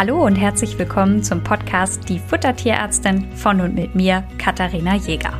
Hallo und herzlich willkommen zum Podcast Die Futtertierärztin von und mit mir, Katharina Jäger.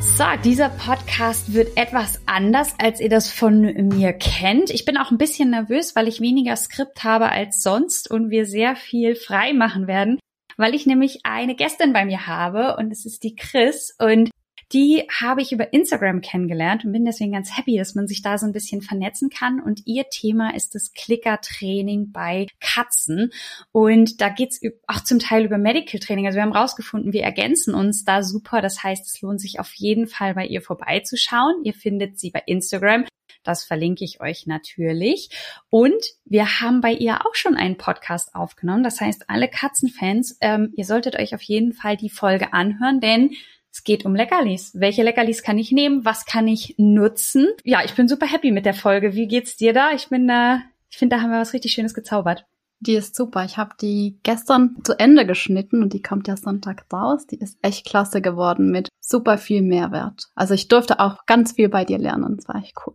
So, dieser Podcast wird etwas anders, als ihr das von mir kennt. Ich bin auch ein bisschen nervös, weil ich weniger Skript habe als sonst und wir sehr viel frei machen werden, weil ich nämlich eine Gästin bei mir habe und es ist die Chris und die habe ich über Instagram kennengelernt und bin deswegen ganz happy, dass man sich da so ein bisschen vernetzen kann. Und ihr Thema ist das Clicker-Training bei Katzen. Und da geht's auch zum Teil über Medical Training. Also wir haben rausgefunden, wir ergänzen uns da super. Das heißt, es lohnt sich auf jeden Fall bei ihr vorbeizuschauen. Ihr findet sie bei Instagram. Das verlinke ich euch natürlich. Und wir haben bei ihr auch schon einen Podcast aufgenommen. Das heißt, alle Katzenfans, ähm, ihr solltet euch auf jeden Fall die Folge anhören, denn es geht um Leckerlis. Welche Leckerlis kann ich nehmen? Was kann ich nutzen? Ja, ich bin super happy mit der Folge. Wie geht's dir da? Ich bin da, ich finde, da haben wir was richtig Schönes gezaubert. Die ist super. Ich habe die gestern zu Ende geschnitten und die kommt ja Sonntag raus. Die ist echt klasse geworden mit super viel Mehrwert. Also ich durfte auch ganz viel bei dir lernen. Das war echt cool.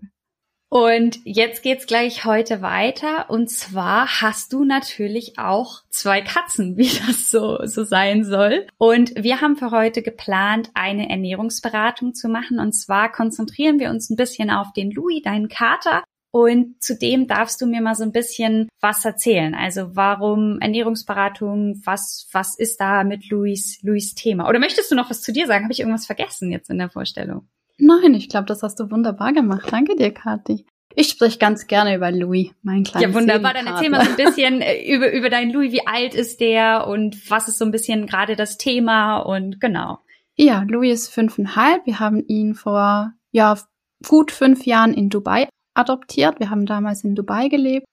Und jetzt geht's gleich heute weiter. Und zwar hast du natürlich auch zwei Katzen, wie das so, so sein soll. Und wir haben für heute geplant, eine Ernährungsberatung zu machen. Und zwar konzentrieren wir uns ein bisschen auf den Louis, deinen Kater. Und zudem darfst du mir mal so ein bisschen was erzählen. Also warum Ernährungsberatung? Was, was ist da mit Louis, Louis Thema? Oder möchtest du noch was zu dir sagen? Habe ich irgendwas vergessen jetzt in der Vorstellung? Nein, ich glaube, das hast du wunderbar gemacht. Danke dir, Kathi. Ich spreche ganz gerne über Louis, mein kleines Ja, wunderbar. Dann erzähl mal so ein bisschen äh, über, über deinen Louis. Wie alt ist der und was ist so ein bisschen gerade das Thema und genau. Ja, Louis ist fünfeinhalb. Wir haben ihn vor, ja, gut fünf Jahren in Dubai adoptiert. Wir haben damals in Dubai gelebt.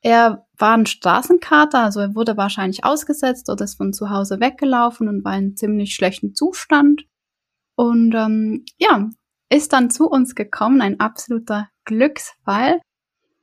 Er war ein Straßenkater, also er wurde wahrscheinlich ausgesetzt oder ist von zu Hause weggelaufen und war in ziemlich schlechten Zustand. Und ähm, ja, ist dann zu uns gekommen, ein absoluter Glücksfall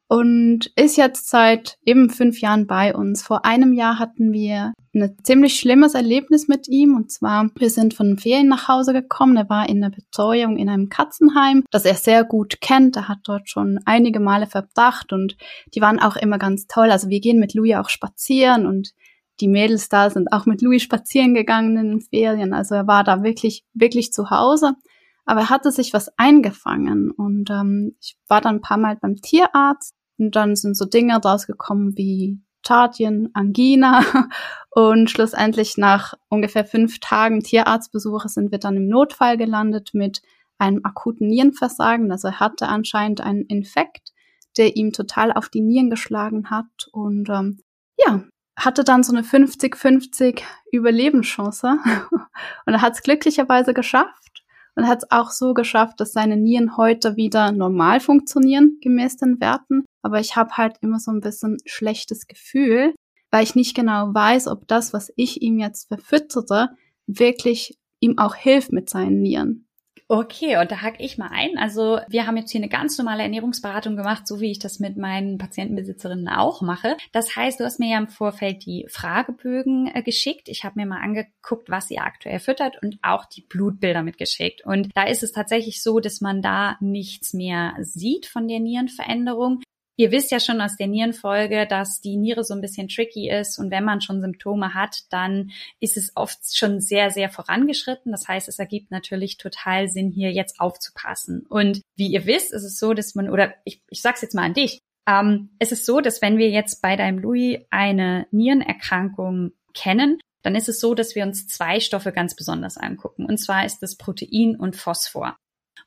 und ist jetzt seit eben fünf Jahren bei uns. Vor einem Jahr hatten wir ein ziemlich schlimmes Erlebnis mit ihm und zwar, wir sind von Ferien nach Hause gekommen. Er war in der Betreuung in einem Katzenheim, das er sehr gut kennt. Er hat dort schon einige Male verbracht und die waren auch immer ganz toll. Also wir gehen mit Louis auch spazieren und die Mädels da sind auch mit Louis spazieren gegangen in den Ferien. Also er war da wirklich, wirklich zu Hause. Aber er hatte sich was eingefangen und ähm, ich war dann ein paar Mal beim Tierarzt und dann sind so Dinge rausgekommen wie Tardien, Angina und schlussendlich nach ungefähr fünf Tagen Tierarztbesuche sind wir dann im Notfall gelandet mit einem akuten Nierenversagen. Also er hatte anscheinend einen Infekt, der ihm total auf die Nieren geschlagen hat und ähm, ja, hatte dann so eine 50-50 Überlebenschance und er hat es glücklicherweise geschafft und hat es auch so geschafft, dass seine Nieren heute wieder normal funktionieren, gemäß den Werten. Aber ich habe halt immer so ein bisschen schlechtes Gefühl, weil ich nicht genau weiß, ob das, was ich ihm jetzt verfüttere, wirklich ihm auch hilft mit seinen Nieren. Okay, und da hake ich mal ein. Also wir haben jetzt hier eine ganz normale Ernährungsberatung gemacht, so wie ich das mit meinen Patientenbesitzerinnen auch mache. Das heißt, du hast mir ja im Vorfeld die Fragebögen äh, geschickt. Ich habe mir mal angeguckt, was ihr aktuell füttert und auch die Blutbilder mitgeschickt. Und da ist es tatsächlich so, dass man da nichts mehr sieht von der Nierenveränderung. Ihr wisst ja schon aus der Nierenfolge, dass die Niere so ein bisschen tricky ist und wenn man schon Symptome hat, dann ist es oft schon sehr, sehr vorangeschritten. Das heißt, es ergibt natürlich total Sinn, hier jetzt aufzupassen. Und wie ihr wisst, ist es so, dass man, oder ich, ich sag's jetzt mal an dich, ähm, es ist so, dass wenn wir jetzt bei deinem Louis eine Nierenerkrankung kennen, dann ist es so, dass wir uns zwei Stoffe ganz besonders angucken. Und zwar ist das Protein und Phosphor.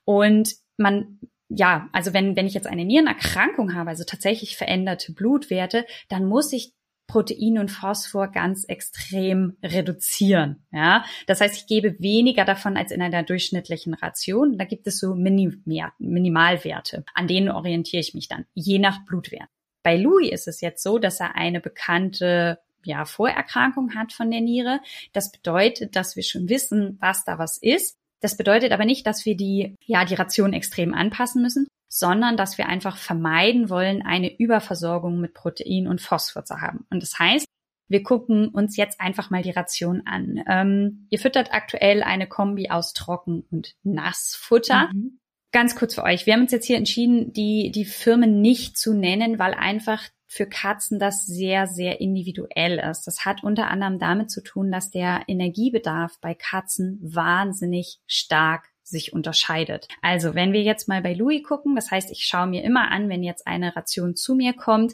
Und man ja, also wenn, wenn ich jetzt eine Nierenerkrankung habe, also tatsächlich veränderte Blutwerte, dann muss ich Protein und Phosphor ganz extrem reduzieren. Ja, das heißt, ich gebe weniger davon als in einer durchschnittlichen Ration. Da gibt es so Minimalwerte, an denen orientiere ich mich dann, je nach Blutwert. Bei Louis ist es jetzt so, dass er eine bekannte ja, Vorerkrankung hat von der Niere. Das bedeutet, dass wir schon wissen, was da was ist. Das bedeutet aber nicht, dass wir die, ja, die Ration extrem anpassen müssen, sondern dass wir einfach vermeiden wollen, eine Überversorgung mit Protein und Phosphor zu haben. Und das heißt, wir gucken uns jetzt einfach mal die Ration an. Ähm, ihr füttert aktuell eine Kombi aus Trocken- und Nassfutter. Mhm. Ganz kurz für euch. Wir haben uns jetzt hier entschieden, die, die Firmen nicht zu nennen, weil einfach für Katzen das sehr, sehr individuell ist. Das hat unter anderem damit zu tun, dass der Energiebedarf bei Katzen wahnsinnig stark sich unterscheidet. Also wenn wir jetzt mal bei Louis gucken, das heißt, ich schaue mir immer an, wenn jetzt eine Ration zu mir kommt,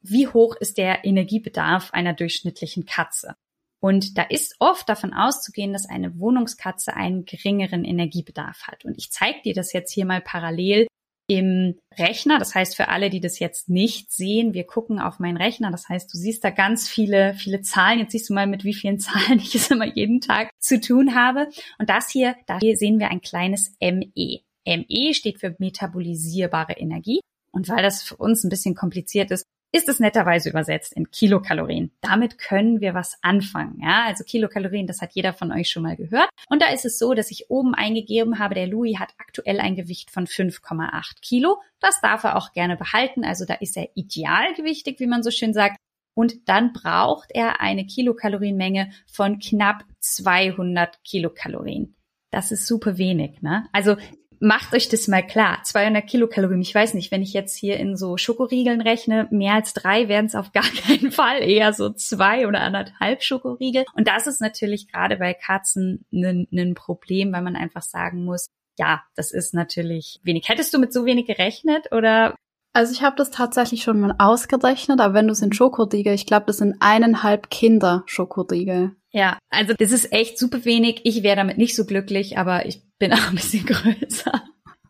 wie hoch ist der Energiebedarf einer durchschnittlichen Katze? Und da ist oft davon auszugehen, dass eine Wohnungskatze einen geringeren Energiebedarf hat. Und ich zeige dir das jetzt hier mal parallel im Rechner. Das heißt, für alle, die das jetzt nicht sehen, wir gucken auf meinen Rechner. Das heißt, du siehst da ganz viele, viele Zahlen. Jetzt siehst du mal, mit wie vielen Zahlen ich es immer jeden Tag zu tun habe. Und das hier, da sehen wir ein kleines ME. ME steht für metabolisierbare Energie. Und weil das für uns ein bisschen kompliziert ist, ist es netterweise übersetzt in Kilokalorien. Damit können wir was anfangen. Ja, also Kilokalorien, das hat jeder von euch schon mal gehört. Und da ist es so, dass ich oben eingegeben habe, der Louis hat aktuell ein Gewicht von 5,8 Kilo. Das darf er auch gerne behalten. Also da ist er idealgewichtig, wie man so schön sagt. Und dann braucht er eine Kilokalorienmenge von knapp 200 Kilokalorien. Das ist super wenig, ne? Also macht euch das mal klar. 200 Kilokalorien. Ich weiß nicht, wenn ich jetzt hier in so Schokoriegeln rechne, mehr als drei wären es auf gar keinen Fall. Eher so zwei oder anderthalb Schokoriegel. Und das ist natürlich gerade bei Katzen ein Problem, weil man einfach sagen muss, ja, das ist natürlich wenig. Hättest du mit so wenig gerechnet oder? Also ich habe das tatsächlich schon mal ausgerechnet, aber wenn du es in Schokoriegel, ich glaube, das sind eineinhalb Kinder Schokoriegel. Ja, also das ist echt super wenig. Ich wäre damit nicht so glücklich, aber ich bin auch ein bisschen größer.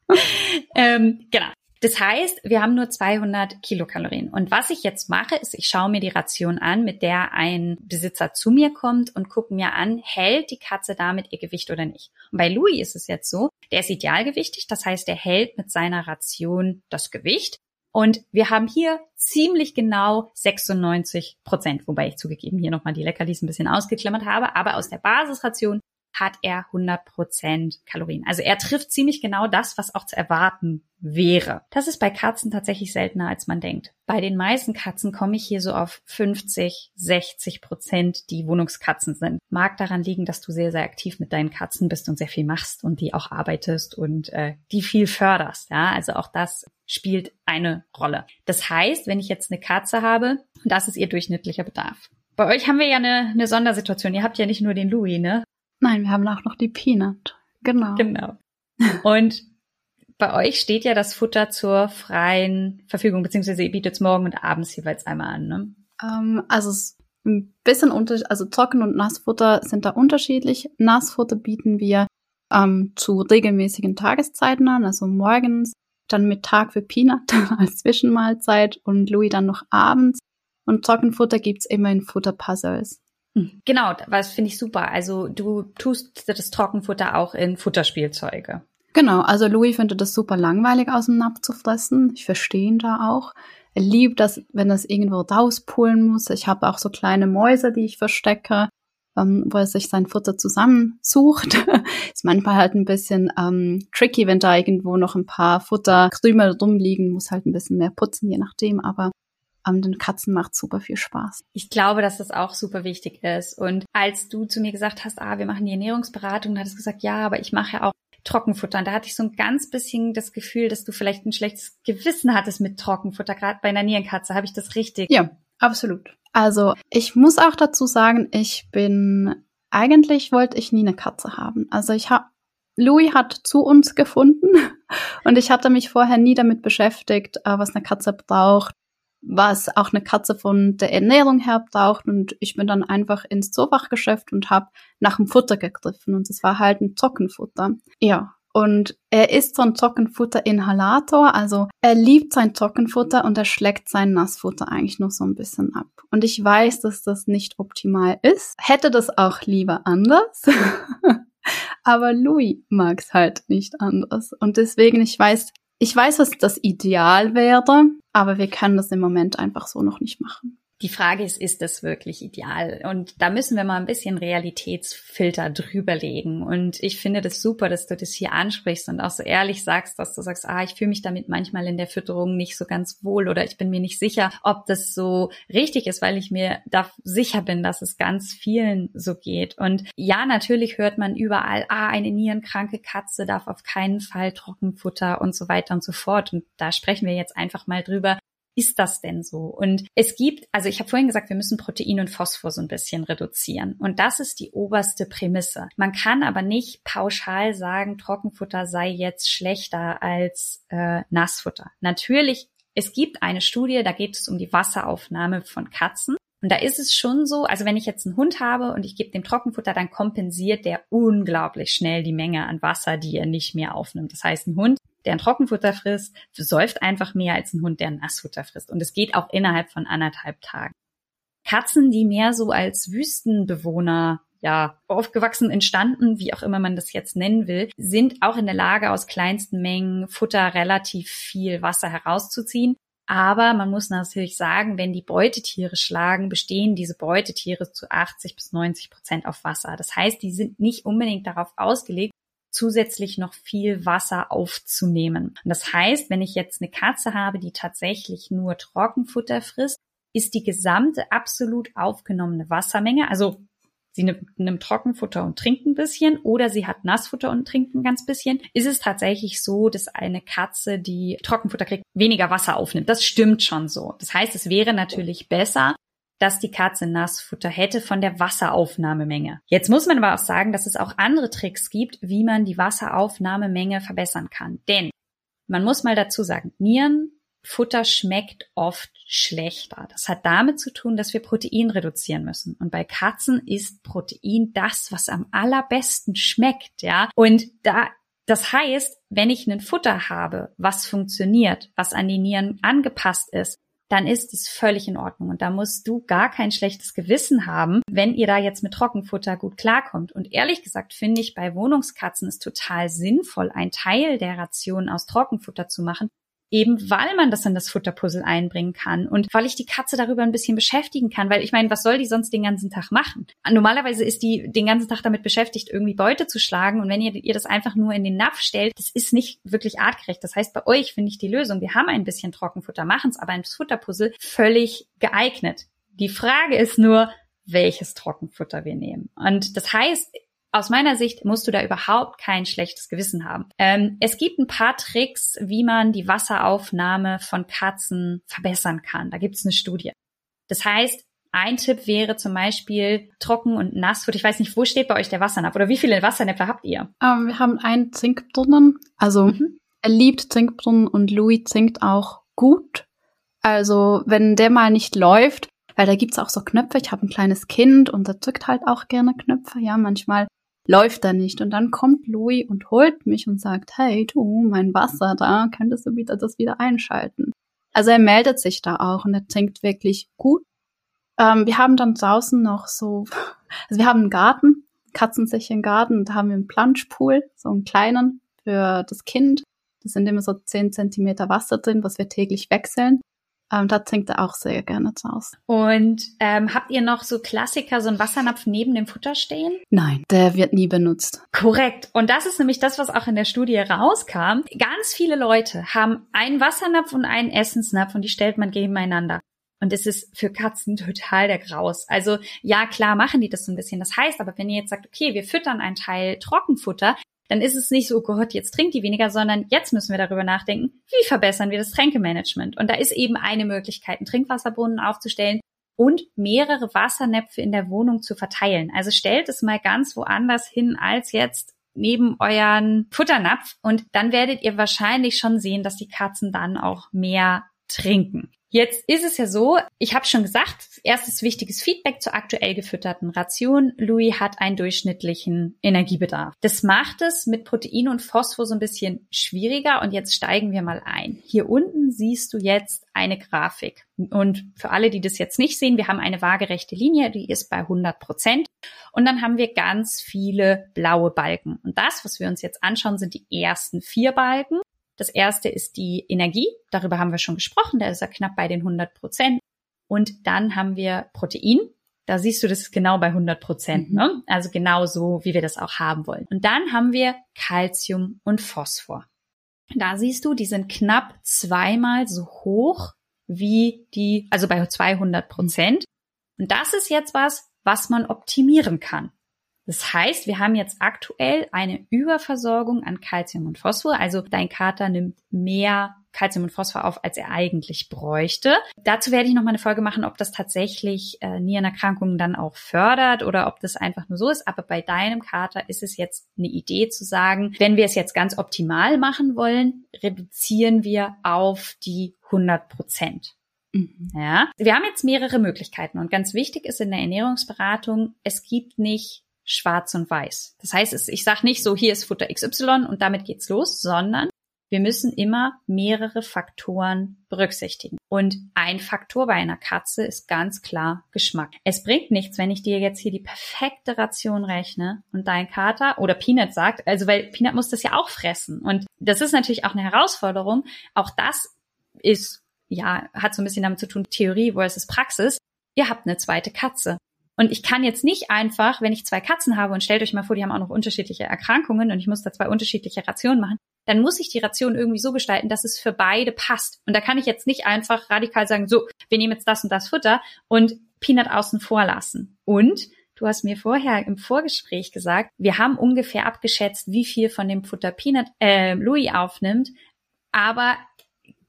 ähm, genau. Das heißt, wir haben nur 200 Kilokalorien. Und was ich jetzt mache, ist, ich schaue mir die Ration an, mit der ein Besitzer zu mir kommt und gucke mir an, hält die Katze damit ihr Gewicht oder nicht. Und bei Louis ist es jetzt so, der ist idealgewichtig, das heißt, er hält mit seiner Ration das Gewicht. Und wir haben hier ziemlich genau 96 Prozent, wobei ich zugegeben hier nochmal die Leckerlis ein bisschen ausgeklammert habe, aber aus der Basisration hat er 100 Prozent Kalorien. Also er trifft ziemlich genau das, was auch zu erwarten wäre. Das ist bei Katzen tatsächlich seltener, als man denkt. Bei den meisten Katzen komme ich hier so auf 50, 60 Prozent, die Wohnungskatzen sind. Mag daran liegen, dass du sehr, sehr aktiv mit deinen Katzen bist und sehr viel machst und die auch arbeitest und äh, die viel förderst. Ja, also auch das spielt eine Rolle. Das heißt, wenn ich jetzt eine Katze habe, das ist ihr durchschnittlicher Bedarf. Bei euch haben wir ja eine, eine Sondersituation. Ihr habt ja nicht nur den Louis, ne? Nein, wir haben auch noch die Peanut. Genau. Genau. Und bei euch steht ja das Futter zur freien Verfügung, beziehungsweise ihr bietet es morgen und abends jeweils einmal an, ne? Ähm, also es ein bisschen unterschiedlich, also Trocken- und Nassfutter sind da unterschiedlich. Nassfutter bieten wir ähm, zu regelmäßigen Tageszeiten an, also morgens, dann Mittag für Peanut als Zwischenmahlzeit und Louis dann noch abends. Und Trockenfutter gibt's immer in Futterpuzzles. Hm. Genau, was finde ich super. Also du tust das Trockenfutter auch in Futterspielzeuge. Genau, also Louis findet das super langweilig aus dem Napf zu fressen. Ich verstehe ihn da auch. Er liebt das, wenn er es irgendwo rauspulen muss. Ich habe auch so kleine Mäuse, die ich verstecke, ähm, wo er sich sein Futter zusammensucht. Ist manchmal halt ein bisschen ähm, tricky, wenn da irgendwo noch ein paar Futterkrümel rumliegen, muss halt ein bisschen mehr putzen, je nachdem. Aber ähm, den Katzen macht super viel Spaß. Ich glaube, dass das auch super wichtig ist. Und als du zu mir gesagt hast, ah, wir machen die Ernährungsberatung, da hattest du gesagt, ja, aber ich mache ja auch Trockenfutter. Und da hatte ich so ein ganz bisschen das Gefühl, dass du vielleicht ein schlechtes Gewissen hattest mit Trockenfutter, gerade bei einer Nierenkatze. Habe ich das richtig? Ja, absolut. Also ich muss auch dazu sagen, ich bin eigentlich wollte ich nie eine Katze haben. Also ich habe Louis hat zu uns gefunden und ich hatte mich vorher nie damit beschäftigt, äh, was eine Katze braucht, was auch eine Katze von der Ernährung her braucht. Und ich bin dann einfach ins Zoofachgeschäft und habe nach dem Futter gegriffen. Und es war halt ein Trockenfutter. Ja. Und er isst so ein Trockenfutter-Inhalator. Also er liebt sein Trockenfutter und er schlägt sein Nassfutter eigentlich noch so ein bisschen ab. Und ich weiß, dass das nicht optimal ist. Hätte das auch lieber anders. Aber Louis mag es halt nicht anders. Und deswegen, ich weiß, ich weiß, was das Ideal wäre, aber wir können das im Moment einfach so noch nicht machen. Die Frage ist, ist das wirklich ideal? Und da müssen wir mal ein bisschen Realitätsfilter drüberlegen. Und ich finde das super, dass du das hier ansprichst und auch so ehrlich sagst, dass du sagst, ah, ich fühle mich damit manchmal in der Fütterung nicht so ganz wohl oder ich bin mir nicht sicher, ob das so richtig ist, weil ich mir da sicher bin, dass es ganz vielen so geht. Und ja, natürlich hört man überall, ah, eine nierenkranke Katze darf auf keinen Fall Trockenfutter und so weiter und so fort. Und da sprechen wir jetzt einfach mal drüber, ist das denn so? Und es gibt, also ich habe vorhin gesagt, wir müssen Protein und Phosphor so ein bisschen reduzieren. Und das ist die oberste Prämisse. Man kann aber nicht pauschal sagen, Trockenfutter sei jetzt schlechter als äh, Nassfutter. Natürlich, es gibt eine Studie, da geht es um die Wasseraufnahme von Katzen. Und da ist es schon so, also wenn ich jetzt einen Hund habe und ich gebe dem Trockenfutter, dann kompensiert der unglaublich schnell die Menge an Wasser, die er nicht mehr aufnimmt. Das heißt, ein Hund, der ein Trockenfutter frisst, säuft einfach mehr als ein Hund, der ein Nassfutter frisst. Und es geht auch innerhalb von anderthalb Tagen. Katzen, die mehr so als Wüstenbewohner ja, aufgewachsen, entstanden, wie auch immer man das jetzt nennen will, sind auch in der Lage, aus kleinsten Mengen Futter relativ viel Wasser herauszuziehen. Aber man muss natürlich sagen, wenn die Beutetiere schlagen, bestehen diese Beutetiere zu 80 bis 90 Prozent auf Wasser. Das heißt, die sind nicht unbedingt darauf ausgelegt, zusätzlich noch viel Wasser aufzunehmen. Und das heißt, wenn ich jetzt eine Katze habe, die tatsächlich nur Trockenfutter frisst, ist die gesamte absolut aufgenommene Wassermenge, also sie nimmt, nimmt Trockenfutter und trinkt ein bisschen oder sie hat Nassfutter und trinkt ein ganz bisschen, ist es tatsächlich so, dass eine Katze, die Trockenfutter kriegt, weniger Wasser aufnimmt. Das stimmt schon so. Das heißt, es wäre natürlich besser, dass die Katze Nassfutter hätte von der Wasseraufnahmemenge. Jetzt muss man aber auch sagen, dass es auch andere Tricks gibt, wie man die Wasseraufnahmemenge verbessern kann. Denn man muss mal dazu sagen, Nierenfutter schmeckt oft schlechter. Das hat damit zu tun, dass wir Protein reduzieren müssen. Und bei Katzen ist Protein das, was am allerbesten schmeckt, ja. Und da das heißt, wenn ich ein Futter habe, was funktioniert, was an die Nieren angepasst ist, dann ist es völlig in Ordnung. Und da musst du gar kein schlechtes Gewissen haben, wenn ihr da jetzt mit Trockenfutter gut klarkommt. Und ehrlich gesagt finde ich bei Wohnungskatzen es total sinnvoll, ein Teil der Ration aus Trockenfutter zu machen, eben weil man das in das Futterpuzzle einbringen kann und weil ich die Katze darüber ein bisschen beschäftigen kann, weil ich meine, was soll die sonst den ganzen Tag machen? Normalerweise ist die den ganzen Tag damit beschäftigt, irgendwie Beute zu schlagen und wenn ihr ihr das einfach nur in den Napf stellt, das ist nicht wirklich artgerecht. Das heißt, bei euch finde ich die Lösung, wir haben ein bisschen Trockenfutter, machen es aber ins Futterpuzzle völlig geeignet. Die Frage ist nur, welches Trockenfutter wir nehmen. Und das heißt, aus meiner Sicht musst du da überhaupt kein schlechtes Gewissen haben. Ähm, es gibt ein paar Tricks, wie man die Wasseraufnahme von Katzen verbessern kann. Da gibt es eine Studie. Das heißt, ein Tipp wäre zum Beispiel Trocken- und Nassfutter. Ich weiß nicht, wo steht bei euch der Wassernapf oder wie viele Wassernäpfe habt ihr? Ähm, wir haben einen Zinkbrunnen. Also mhm. er liebt Zinkbrunnen und Louis zinkt auch gut. Also wenn der mal nicht läuft, weil da gibt's auch so Knöpfe. Ich habe ein kleines Kind und der zückt halt auch gerne Knöpfe. Ja, manchmal läuft da nicht. Und dann kommt Louis und holt mich und sagt, hey du, mein Wasser da, könntest du wieder das wieder einschalten. Also er meldet sich da auch und er trinkt wirklich gut. Ähm, wir haben dann draußen noch so, also wir haben einen Garten, katzensicheren Garten, und da haben wir einen Planschpool, so einen kleinen für das Kind. Da sind immer so zehn Zentimeter Wasser drin, was wir täglich wechseln. Ähm, da trinkt er auch sehr gerne zu Hause. Und ähm, habt ihr noch so Klassiker, so einen Wassernapf neben dem Futter stehen? Nein, der wird nie benutzt. Korrekt. Und das ist nämlich das, was auch in der Studie rauskam. Ganz viele Leute haben einen Wassernapf und einen Essensnapf und die stellt man nebeneinander. Und es ist für Katzen total der Graus. Also ja, klar machen die das so ein bisschen. Das heißt aber, wenn ihr jetzt sagt, okay, wir füttern einen Teil Trockenfutter, dann ist es nicht so, oh Gott, jetzt trinkt die weniger, sondern jetzt müssen wir darüber nachdenken, wie verbessern wir das Tränkemanagement. Und da ist eben eine Möglichkeit, einen Trinkwasserbrunnen aufzustellen und mehrere Wassernäpfe in der Wohnung zu verteilen. Also stellt es mal ganz woanders hin als jetzt neben euren Futternapf und dann werdet ihr wahrscheinlich schon sehen, dass die Katzen dann auch mehr trinken. Jetzt ist es ja so, ich habe schon gesagt, erstes wichtiges Feedback zur aktuell gefütterten Ration. Louis hat einen durchschnittlichen Energiebedarf. Das macht es mit Protein und Phosphor so ein bisschen schwieriger und jetzt steigen wir mal ein. Hier unten siehst du jetzt eine Grafik. Und für alle, die das jetzt nicht sehen, wir haben eine waagerechte Linie, die ist bei 100 Prozent. Und dann haben wir ganz viele blaue Balken. Und das, was wir uns jetzt anschauen, sind die ersten vier Balken. Das erste ist die Energie. Darüber haben wir schon gesprochen. Da ist er knapp bei den 100 Prozent. Und dann haben wir Protein. Da siehst du, das ist genau bei 100 Prozent, mhm. ne? Also genau so, wie wir das auch haben wollen. Und dann haben wir Calcium und Phosphor. Da siehst du, die sind knapp zweimal so hoch wie die, also bei 200 Prozent. Und das ist jetzt was, was man optimieren kann. Das heißt, wir haben jetzt aktuell eine Überversorgung an Calcium und Phosphor. Also dein Kater nimmt mehr Calcium und Phosphor auf, als er eigentlich bräuchte. Dazu werde ich noch mal eine Folge machen, ob das tatsächlich äh, Nierenerkrankungen dann auch fördert oder ob das einfach nur so ist. Aber bei deinem Kater ist es jetzt eine Idee zu sagen, wenn wir es jetzt ganz optimal machen wollen, reduzieren wir auf die 100 Prozent. Mhm. Ja, wir haben jetzt mehrere Möglichkeiten und ganz wichtig ist in der Ernährungsberatung, es gibt nicht schwarz und weiß. Das heißt, ich sage nicht so, hier ist Futter XY und damit geht's los, sondern wir müssen immer mehrere Faktoren berücksichtigen. Und ein Faktor bei einer Katze ist ganz klar Geschmack. Es bringt nichts, wenn ich dir jetzt hier die perfekte Ration rechne und dein Kater oder Peanut sagt, also weil Peanut muss das ja auch fressen. Und das ist natürlich auch eine Herausforderung. Auch das ist, ja, hat so ein bisschen damit zu tun, Theorie versus Praxis. Ihr habt eine zweite Katze. Und ich kann jetzt nicht einfach, wenn ich zwei Katzen habe und stellt euch mal vor, die haben auch noch unterschiedliche Erkrankungen und ich muss da zwei unterschiedliche Rationen machen, dann muss ich die Ration irgendwie so gestalten, dass es für beide passt. Und da kann ich jetzt nicht einfach radikal sagen, so, wir nehmen jetzt das und das Futter und Peanut außen vor lassen. Und du hast mir vorher im Vorgespräch gesagt, wir haben ungefähr abgeschätzt, wie viel von dem Futter Peanut äh, Louis aufnimmt, aber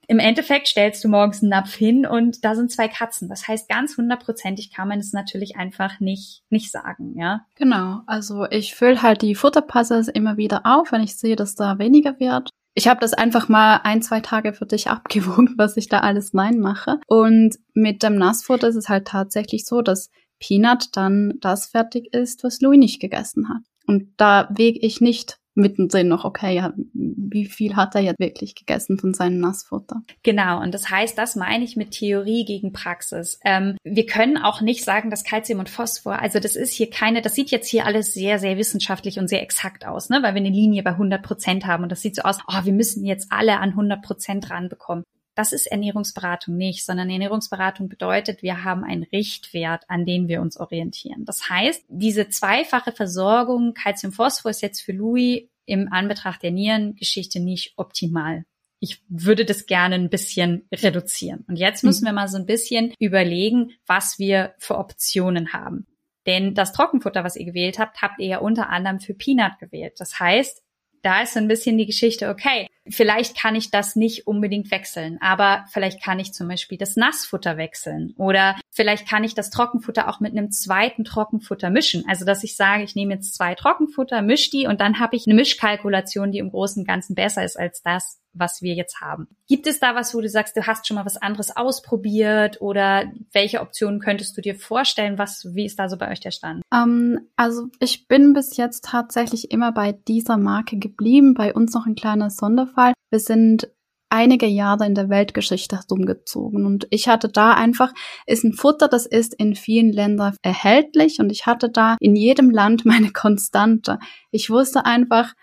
im Endeffekt stellst du morgens einen Napf hin und da sind zwei Katzen. Das heißt, ganz hundertprozentig kann man es natürlich einfach nicht, nicht sagen, ja. Genau. Also ich fülle halt die Futterpasses immer wieder auf, wenn ich sehe, dass da weniger wird. Ich habe das einfach mal ein, zwei Tage für dich abgewogen, was ich da alles nein mache. Und mit dem Nassfutter ist es halt tatsächlich so, dass Peanut dann das fertig ist, was Louis nicht gegessen hat. Und da wege ich nicht mittendrin noch, okay, ja, wie viel hat er jetzt wirklich gegessen von seinem Nassfutter? Genau, und das heißt, das meine ich mit Theorie gegen Praxis. Ähm, wir können auch nicht sagen, dass Calcium und Phosphor, also das ist hier keine, das sieht jetzt hier alles sehr, sehr wissenschaftlich und sehr exakt aus, ne? weil wir eine Linie bei 100 Prozent haben und das sieht so aus, oh, wir müssen jetzt alle an 100 Prozent ranbekommen. Das ist Ernährungsberatung nicht, sondern Ernährungsberatung bedeutet, wir haben einen Richtwert, an den wir uns orientieren. Das heißt, diese zweifache Versorgung Calcium-Phosphor ist jetzt für Louis im Anbetracht der Nierengeschichte nicht optimal. Ich würde das gerne ein bisschen reduzieren. Und jetzt müssen mhm. wir mal so ein bisschen überlegen, was wir für Optionen haben. Denn das Trockenfutter, was ihr gewählt habt, habt ihr ja unter anderem für Peanut gewählt. Das heißt, da ist so ein bisschen die Geschichte, okay, vielleicht kann ich das nicht unbedingt wechseln, aber vielleicht kann ich zum Beispiel das Nassfutter wechseln oder vielleicht kann ich das Trockenfutter auch mit einem zweiten Trockenfutter mischen. Also dass ich sage, ich nehme jetzt zwei Trockenfutter, mische die und dann habe ich eine Mischkalkulation, die im Großen und Ganzen besser ist als das, was wir jetzt haben. Gibt es da was, wo du sagst, du hast schon mal was anderes ausprobiert oder welche Optionen könntest du dir vorstellen? Was, wie ist da so bei euch der Stand? Ähm, also ich bin bis jetzt tatsächlich immer bei dieser Marke geblieben. Bei uns noch ein kleiner Sonderfall Fall. Wir sind einige Jahre in der Weltgeschichte rumgezogen und ich hatte da einfach, ist ein Futter, das ist in vielen Ländern erhältlich und ich hatte da in jedem Land meine Konstante. Ich wusste einfach,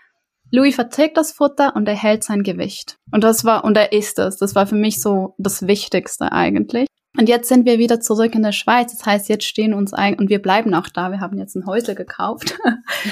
Louis verträgt das Futter und er hält sein Gewicht. Und das war, und er isst es. Das war für mich so das Wichtigste eigentlich. Und jetzt sind wir wieder zurück in der Schweiz. Das heißt, jetzt stehen uns ein und wir bleiben auch da. Wir haben jetzt ein Häusle gekauft.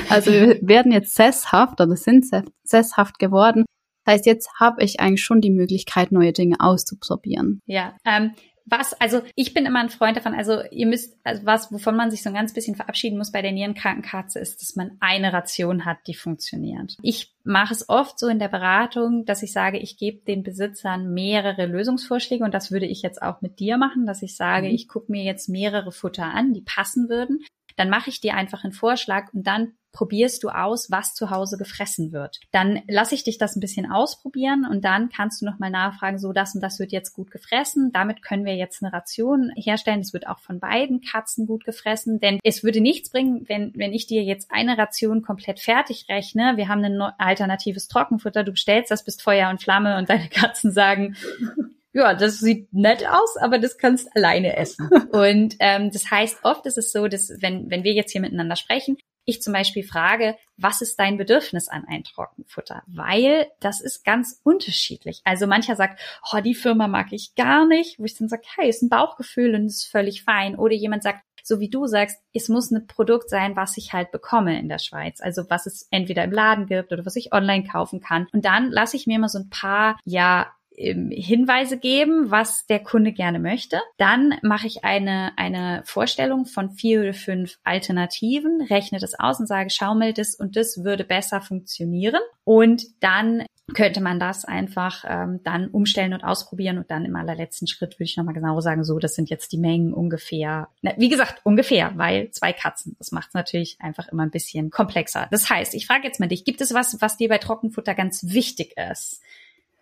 Also wir werden jetzt sesshaft oder sind sesshaft geworden. Das heißt, jetzt habe ich eigentlich schon die Möglichkeit, neue Dinge auszuprobieren. Ja, ähm, was, also ich bin immer ein Freund davon, also ihr müsst, also was, wovon man sich so ein ganz bisschen verabschieden muss bei der Nierenkrankenkatze, ist, dass man eine Ration hat, die funktioniert. Ich mache es oft so in der Beratung, dass ich sage, ich gebe den Besitzern mehrere Lösungsvorschläge und das würde ich jetzt auch mit dir machen, dass ich sage, mhm. ich gucke mir jetzt mehrere Futter an, die passen würden. Dann mache ich dir einfach einen Vorschlag und dann probierst du aus, was zu Hause gefressen wird. Dann lasse ich dich das ein bisschen ausprobieren und dann kannst du nochmal nachfragen, so das und das wird jetzt gut gefressen. Damit können wir jetzt eine Ration herstellen. Es wird auch von beiden Katzen gut gefressen, denn es würde nichts bringen, wenn, wenn ich dir jetzt eine Ration komplett fertig rechne. Wir haben ein alternatives Trockenfutter. Du bestellst das, bist Feuer und Flamme und deine Katzen sagen, ja, das sieht nett aus, aber das kannst alleine essen. Und ähm, das heißt, oft ist es so, dass wenn, wenn wir jetzt hier miteinander sprechen, ich zum Beispiel frage, was ist dein Bedürfnis an ein Trockenfutter? Weil das ist ganz unterschiedlich. Also mancher sagt, oh, die Firma mag ich gar nicht, wo ich dann sage, hey, ist ein Bauchgefühl und ist völlig fein. Oder jemand sagt, so wie du sagst, es muss ein Produkt sein, was ich halt bekomme in der Schweiz. Also was es entweder im Laden gibt oder was ich online kaufen kann. Und dann lasse ich mir immer so ein paar, ja, Hinweise geben, was der Kunde gerne möchte. Dann mache ich eine, eine Vorstellung von vier oder fünf Alternativen, rechne das aus und sage, schau mal, das und das würde besser funktionieren. Und dann könnte man das einfach ähm, dann umstellen und ausprobieren und dann im allerletzten Schritt würde ich nochmal genau sagen, so, das sind jetzt die Mengen ungefähr. Na, wie gesagt, ungefähr, weil zwei Katzen, das macht es natürlich einfach immer ein bisschen komplexer. Das heißt, ich frage jetzt mal dich, gibt es was, was dir bei Trockenfutter ganz wichtig ist?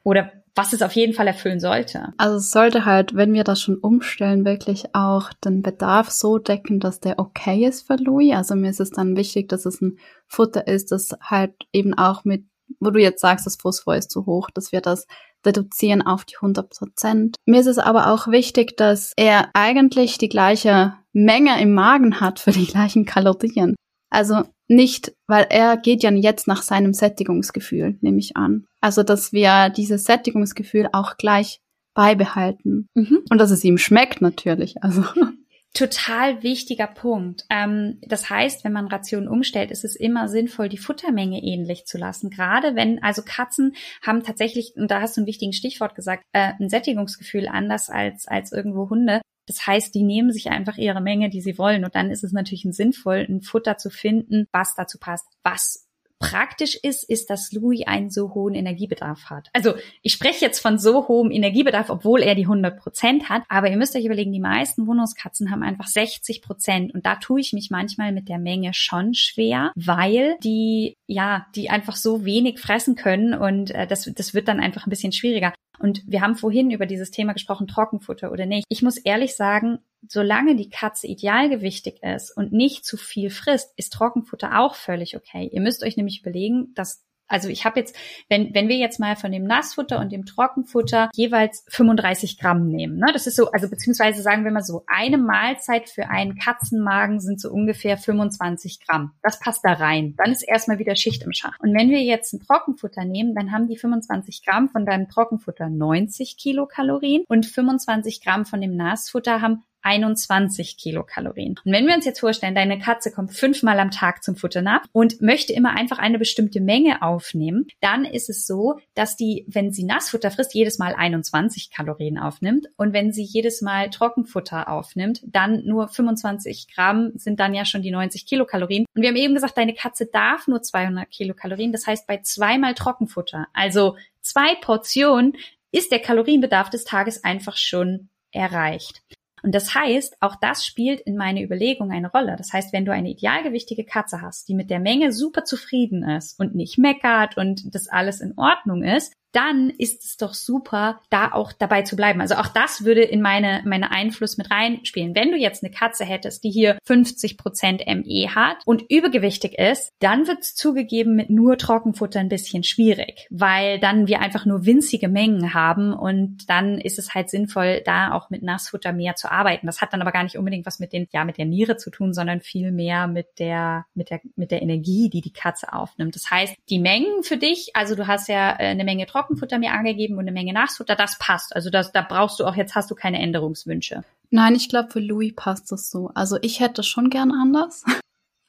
Oder was es auf jeden Fall erfüllen sollte. Also es sollte halt, wenn wir das schon umstellen, wirklich auch den Bedarf so decken, dass der okay ist für Louis. Also mir ist es dann wichtig, dass es ein Futter ist, das halt eben auch mit, wo du jetzt sagst, das Phosphor ist zu hoch, dass wir das reduzieren auf die 100 Prozent. Mir ist es aber auch wichtig, dass er eigentlich die gleiche Menge im Magen hat für die gleichen Kalorien. Also nicht, weil er geht ja jetzt nach seinem Sättigungsgefühl, nehme ich an. Also, dass wir dieses Sättigungsgefühl auch gleich beibehalten. Mhm. Und dass es ihm schmeckt natürlich. Also. Total wichtiger Punkt. Ähm, das heißt, wenn man Rationen umstellt, ist es immer sinnvoll, die Futtermenge ähnlich zu lassen. Gerade wenn, also Katzen haben tatsächlich, und da hast du einen wichtigen Stichwort gesagt, äh, ein Sättigungsgefühl anders als, als irgendwo Hunde. Das heißt, die nehmen sich einfach ihre Menge, die sie wollen. Und dann ist es natürlich sinnvoll, ein Futter zu finden, was dazu passt, was praktisch ist, ist, dass Louis einen so hohen Energiebedarf hat. Also ich spreche jetzt von so hohem Energiebedarf, obwohl er die 100 Prozent hat. Aber ihr müsst euch überlegen, die meisten Wohnungskatzen haben einfach 60 Prozent. Und da tue ich mich manchmal mit der Menge schon schwer, weil die, ja, die einfach so wenig fressen können. Und äh, das, das wird dann einfach ein bisschen schwieriger. Und wir haben vorhin über dieses Thema gesprochen, Trockenfutter oder nicht. Ich muss ehrlich sagen, solange die Katze idealgewichtig ist und nicht zu viel frisst, ist Trockenfutter auch völlig okay. Ihr müsst euch nämlich überlegen, dass also ich habe jetzt, wenn, wenn wir jetzt mal von dem Nassfutter und dem Trockenfutter jeweils 35 Gramm nehmen, ne? das ist so, also beziehungsweise sagen wir mal so, eine Mahlzeit für einen Katzenmagen sind so ungefähr 25 Gramm. Das passt da rein. Dann ist erstmal wieder Schicht im Schach. Und wenn wir jetzt ein Trockenfutter nehmen, dann haben die 25 Gramm von deinem Trockenfutter 90 Kilokalorien und 25 Gramm von dem Nassfutter haben 21 Kilokalorien. Und wenn wir uns jetzt vorstellen, deine Katze kommt fünfmal am Tag zum Futternapf und möchte immer einfach eine bestimmte Menge aufnehmen, dann ist es so, dass die, wenn sie Nassfutter frisst, jedes Mal 21 Kalorien aufnimmt. Und wenn sie jedes Mal Trockenfutter aufnimmt, dann nur 25 Gramm sind dann ja schon die 90 Kilokalorien. Und wir haben eben gesagt, deine Katze darf nur 200 Kilokalorien. Das heißt, bei zweimal Trockenfutter, also zwei Portionen, ist der Kalorienbedarf des Tages einfach schon erreicht. Und das heißt, auch das spielt in meine Überlegung eine Rolle. Das heißt, wenn du eine idealgewichtige Katze hast, die mit der Menge super zufrieden ist und nicht meckert und das alles in Ordnung ist, dann ist es doch super, da auch dabei zu bleiben. Also auch das würde in meine, meine Einfluss mit reinspielen. Wenn du jetzt eine Katze hättest, die hier 50 Prozent ME hat und übergewichtig ist, dann wird es zugegeben mit nur Trockenfutter ein bisschen schwierig, weil dann wir einfach nur winzige Mengen haben und dann ist es halt sinnvoll, da auch mit Nassfutter mehr zu arbeiten. Das hat dann aber gar nicht unbedingt was mit den, ja, mit der Niere zu tun, sondern viel mehr mit der, mit der, mit der Energie, die die Katze aufnimmt. Das heißt, die Mengen für dich, also du hast ja äh, eine Menge Trockenfutter Trockenfutter mir angegeben und eine Menge Nassfutter, das passt. Also das, da brauchst du auch, jetzt hast du keine Änderungswünsche. Nein, ich glaube, für Louis passt das so. Also ich hätte schon gern anders.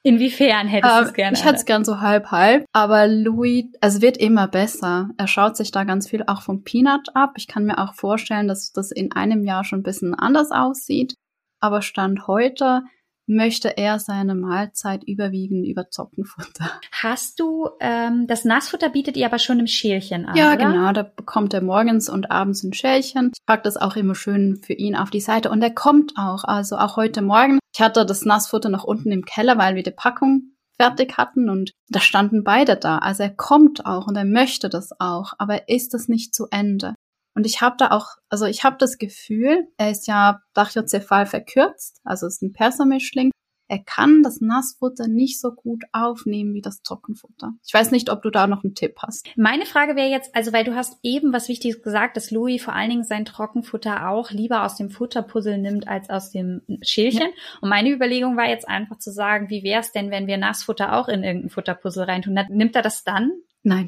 Inwiefern hättest du es gerne? Ich hätte es gern so halb-halb, aber Louis, es wird immer besser. Er schaut sich da ganz viel auch vom Peanut ab. Ich kann mir auch vorstellen, dass das in einem Jahr schon ein bisschen anders aussieht. Aber Stand heute möchte er seine Mahlzeit überwiegend über Zockenfutter. Hast du, ähm, das Nassfutter bietet ihr aber schon im Schälchen an, Ja, oder? genau, da bekommt er morgens und abends ein Schälchen. Ich packe das auch immer schön für ihn auf die Seite und er kommt auch, also auch heute Morgen. Ich hatte das Nassfutter noch unten im Keller, weil wir die Packung fertig hatten und da standen beide da. Also er kommt auch und er möchte das auch, aber ist das nicht zu Ende? Und ich habe da auch, also ich habe das Gefühl, er ist ja Brachiocephal verkürzt, also ist ein Persermischling. er kann das Nassfutter nicht so gut aufnehmen wie das Trockenfutter. Ich weiß nicht, ob du da noch einen Tipp hast. Meine Frage wäre jetzt, also weil du hast eben was Wichtiges gesagt, dass Louis vor allen Dingen sein Trockenfutter auch lieber aus dem Futterpuzzle nimmt als aus dem Schälchen. Ja. Und meine Überlegung war jetzt einfach zu sagen, wie wäre es denn, wenn wir Nassfutter auch in irgendein Futterpuzzle reintun? Nimmt er das dann? Nein.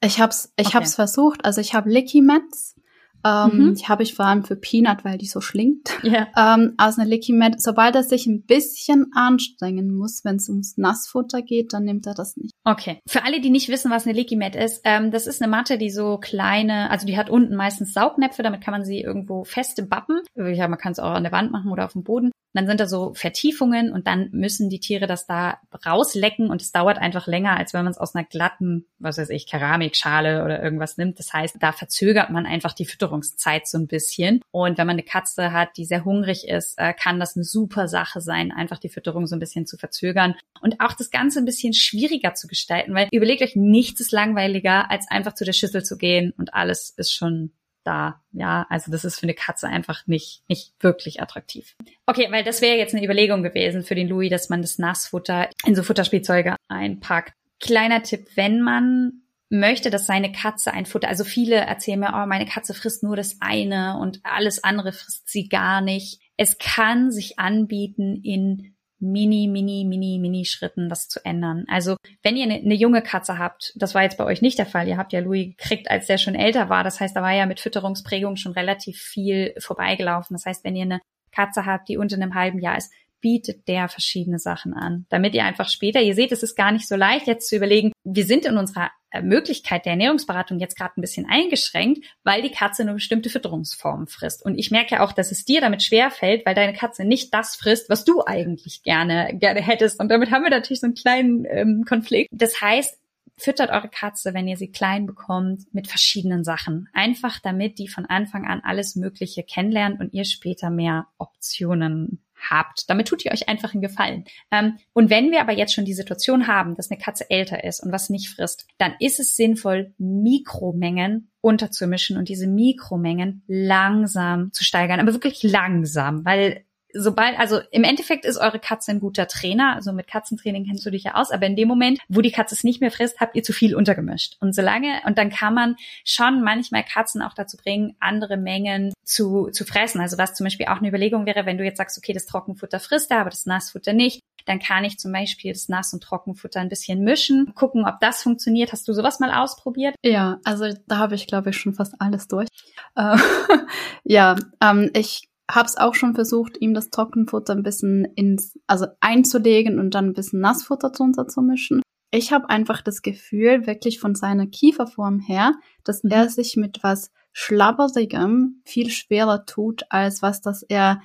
Ich hab's, ich okay. hab's versucht. Also ich habe Licky Mats ähm, mhm. Die habe ich vor allem für Peanut, weil die so schlingt. Yeah. Ähm, aus einer Licky Mat. Sobald er sich ein bisschen anstrengen muss, wenn es ums Nassfutter geht, dann nimmt er das nicht. Okay. Für alle, die nicht wissen, was eine Licky Mat ist, ähm, das ist eine Matte, die so kleine, also die hat unten meistens Saugnäpfe, damit kann man sie irgendwo feste bappen. Ja, man kann es auch an der Wand machen oder auf dem Boden dann sind da so Vertiefungen und dann müssen die Tiere das da rauslecken und es dauert einfach länger, als wenn man es aus einer glatten, was weiß ich, Keramikschale oder irgendwas nimmt. Das heißt, da verzögert man einfach die Fütterungszeit so ein bisschen. Und wenn man eine Katze hat, die sehr hungrig ist, äh, kann das eine super Sache sein, einfach die Fütterung so ein bisschen zu verzögern und auch das Ganze ein bisschen schwieriger zu gestalten, weil überlegt euch, nichts ist langweiliger, als einfach zu der Schüssel zu gehen und alles ist schon da. Ja, also das ist für eine Katze einfach nicht, nicht wirklich attraktiv. Okay, weil das wäre jetzt eine Überlegung gewesen für den Louis, dass man das Nassfutter in so Futterspielzeuge einpackt. Kleiner Tipp, wenn man möchte, dass seine Katze ein Futter, also viele erzählen mir, oh, meine Katze frisst nur das eine und alles andere frisst sie gar nicht. Es kann sich anbieten, in mini, mini, mini, mini Schritten das zu ändern. Also wenn ihr eine, eine junge Katze habt, das war jetzt bei euch nicht der Fall, ihr habt ja Louis gekriegt, als der schon älter war. Das heißt, da war ja mit Fütterungsprägung schon relativ viel vorbeigelaufen. Das heißt, wenn ihr eine Katze habt, die unter einem halben Jahr ist, bietet der verschiedene Sachen an, damit ihr einfach später, ihr seht, es ist gar nicht so leicht jetzt zu überlegen, wir sind in unserer Möglichkeit der Ernährungsberatung jetzt gerade ein bisschen eingeschränkt, weil die Katze eine bestimmte Fütterungsform frisst. Und ich merke auch, dass es dir damit schwer fällt, weil deine Katze nicht das frisst, was du eigentlich gerne gerne hättest. Und damit haben wir natürlich so einen kleinen ähm, Konflikt. Das heißt, füttert eure Katze, wenn ihr sie klein bekommt, mit verschiedenen Sachen. Einfach damit die von Anfang an alles Mögliche kennenlernt und ihr später mehr Optionen habt. Damit tut ihr euch einfach einen Gefallen. Ähm, und wenn wir aber jetzt schon die Situation haben, dass eine Katze älter ist und was nicht frisst, dann ist es sinnvoll, Mikromengen unterzumischen und diese Mikromengen langsam zu steigern, aber wirklich langsam, weil sobald, also im Endeffekt ist eure Katze ein guter Trainer, also mit Katzentraining kennst du dich ja aus, aber in dem Moment, wo die Katze es nicht mehr frisst, habt ihr zu viel untergemischt. Und solange, und dann kann man schon manchmal Katzen auch dazu bringen, andere Mengen zu, zu fressen. Also was zum Beispiel auch eine Überlegung wäre, wenn du jetzt sagst, okay, das Trockenfutter frisst er, aber das Nassfutter nicht, dann kann ich zum Beispiel das Nass- und Trockenfutter ein bisschen mischen, gucken, ob das funktioniert. Hast du sowas mal ausprobiert? Ja, also da habe ich, glaube ich, schon fast alles durch. Äh, ja, ähm, ich habe es auch schon versucht, ihm das Trockenfutter ein bisschen ins, also einzulegen und dann ein bisschen Nassfutter drunter zu mischen. Ich habe einfach das Gefühl, wirklich von seiner Kieferform her, dass mhm. er sich mit was Schlabberigem viel schwerer tut, als was das er,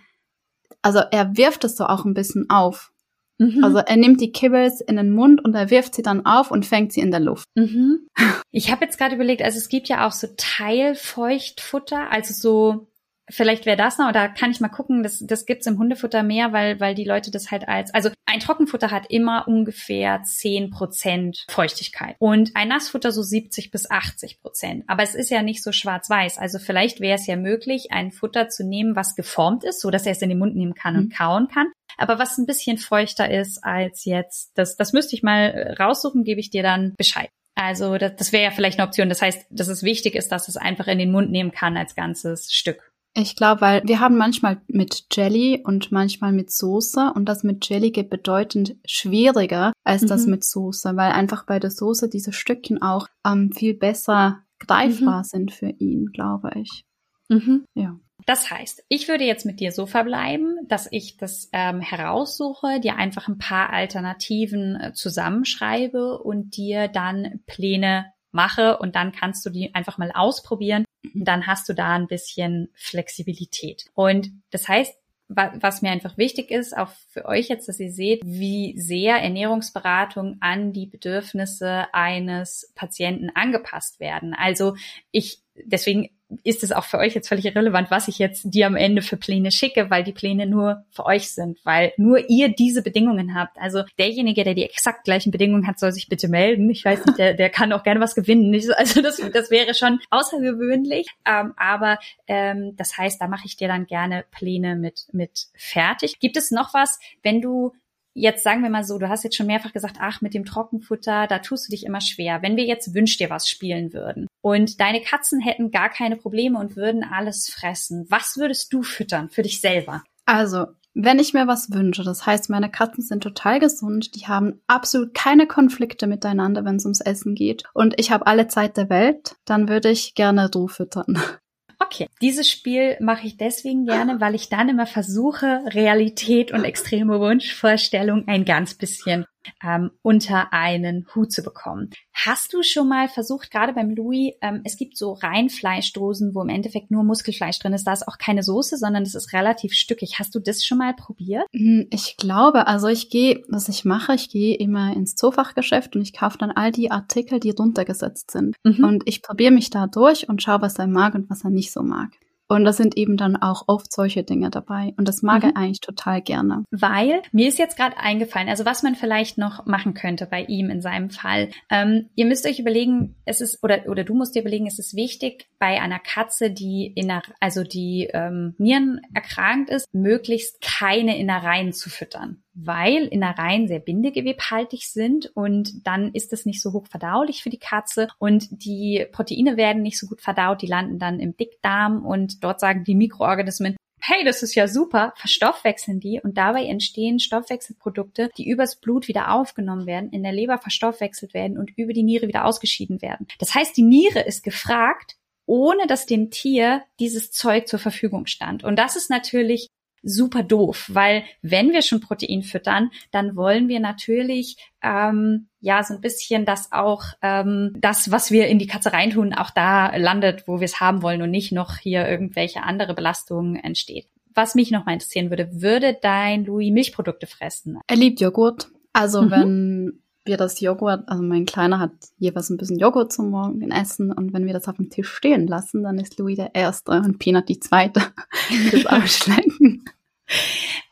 also er wirft es so auch ein bisschen auf. Mhm. Also er nimmt die Kibbles in den Mund und er wirft sie dann auf und fängt sie in der Luft. Mhm. Ich habe jetzt gerade überlegt, also es gibt ja auch so Teilfeuchtfutter, also so Vielleicht wäre das noch, oder kann ich mal gucken, das, das gibt's im Hundefutter mehr, weil, weil die Leute das halt als, also ein Trockenfutter hat immer ungefähr zehn Prozent Feuchtigkeit und ein Nassfutter so 70 bis 80 Prozent. Aber es ist ja nicht so schwarz-weiß. Also vielleicht wäre es ja möglich, ein Futter zu nehmen, was geformt ist, so dass er es in den Mund nehmen kann und mhm. kauen kann. Aber was ein bisschen feuchter ist als jetzt, das, das müsste ich mal raussuchen, gebe ich dir dann Bescheid. Also das, das wäre ja vielleicht eine Option. Das heißt, dass es wichtig ist, dass es einfach in den Mund nehmen kann als ganzes Stück. Ich glaube, weil wir haben manchmal mit Jelly und manchmal mit Soße und das mit Jelly geht bedeutend schwieriger als mhm. das mit Soße, weil einfach bei der Soße diese Stückchen auch ähm, viel besser greifbar mhm. sind für ihn, glaube ich. Mhm. Ja. Das heißt, ich würde jetzt mit dir so verbleiben, dass ich das ähm, heraussuche, dir einfach ein paar Alternativen äh, zusammenschreibe und dir dann Pläne mache und dann kannst du die einfach mal ausprobieren Mhm. dann hast du da ein bisschen Flexibilität. Und das heißt, was mir einfach wichtig ist, auch für euch jetzt, dass ihr seht, wie sehr Ernährungsberatung an die Bedürfnisse eines Patienten angepasst werden. Also ich, deswegen ist es auch für euch jetzt völlig irrelevant, was ich jetzt dir am Ende für Pläne schicke, weil die Pläne nur für euch sind, weil nur ihr diese Bedingungen habt. Also derjenige, der die exakt gleichen Bedingungen hat, soll sich bitte melden. Ich weiß nicht, der, der kann auch gerne was gewinnen. Also das, das wäre schon außergewöhnlich. Ähm, aber ähm, das heißt, da mache ich dir dann gerne Pläne mit, mit fertig. Gibt es noch was, wenn du jetzt sagen wir mal so, du hast jetzt schon mehrfach gesagt, ach, mit dem Trockenfutter, da tust du dich immer schwer. Wenn wir jetzt Wünsch dir was spielen würden und deine Katzen hätten gar keine Probleme und würden alles fressen, was würdest du füttern für dich selber? Also, wenn ich mir was wünsche, das heißt, meine Katzen sind total gesund, die haben absolut keine Konflikte miteinander, wenn es ums Essen geht und ich habe alle Zeit der Welt, dann würde ich gerne du füttern. Okay, dieses Spiel mache ich deswegen gerne, weil ich dann immer versuche, Realität und extreme Wunschvorstellung ein ganz bisschen ähm, unter einen Hut zu bekommen. Hast du schon mal versucht, gerade beim Louis, ähm, es gibt so Reinfleischdosen, wo im Endeffekt nur Muskelfleisch drin ist, da ist auch keine Soße, sondern es ist relativ stückig. Hast du das schon mal probiert? Hm, ich glaube, also ich gehe, was ich mache, ich gehe immer ins Zoofachgeschäft und ich kaufe dann all die Artikel, die runtergesetzt sind. Mhm. Und ich probiere mich da durch und schaue, was er mag und was er nicht so mag. Und da sind eben dann auch oft solche Dinge dabei. Und das mag mhm. er eigentlich total gerne. Weil mir ist jetzt gerade eingefallen, also was man vielleicht noch machen könnte bei ihm in seinem Fall. Ähm, ihr müsst euch überlegen, es ist, oder, oder du musst dir überlegen, es ist wichtig, bei einer Katze, die inner, also die ähm, Nieren erkrankt ist, möglichst keine Innereien zu füttern weil Innereien sehr bindegewebhaltig sind und dann ist es nicht so hoch verdaulich für die Katze und die Proteine werden nicht so gut verdaut, die landen dann im Dickdarm und dort sagen die Mikroorganismen, hey, das ist ja super, verstoffwechseln die und dabei entstehen Stoffwechselprodukte, die übers Blut wieder aufgenommen werden, in der Leber verstoffwechselt werden und über die Niere wieder ausgeschieden werden. Das heißt, die Niere ist gefragt, ohne dass dem Tier dieses Zeug zur Verfügung stand. Und das ist natürlich super doof, weil wenn wir schon Protein füttern, dann wollen wir natürlich ähm, ja so ein bisschen, dass auch ähm, das, was wir in die Katze reintun, auch da landet, wo wir es haben wollen und nicht noch hier irgendwelche andere Belastungen entsteht. Was mich noch mal interessieren würde, würde dein Louis Milchprodukte fressen? Er liebt Joghurt. Also mhm. wenn wir das Joghurt, also mein Kleiner hat jeweils ein bisschen Joghurt zum Morgen essen und wenn wir das auf dem Tisch stehen lassen, dann ist Louis der Erste und Peanut die Zweite, das Ausschlecken.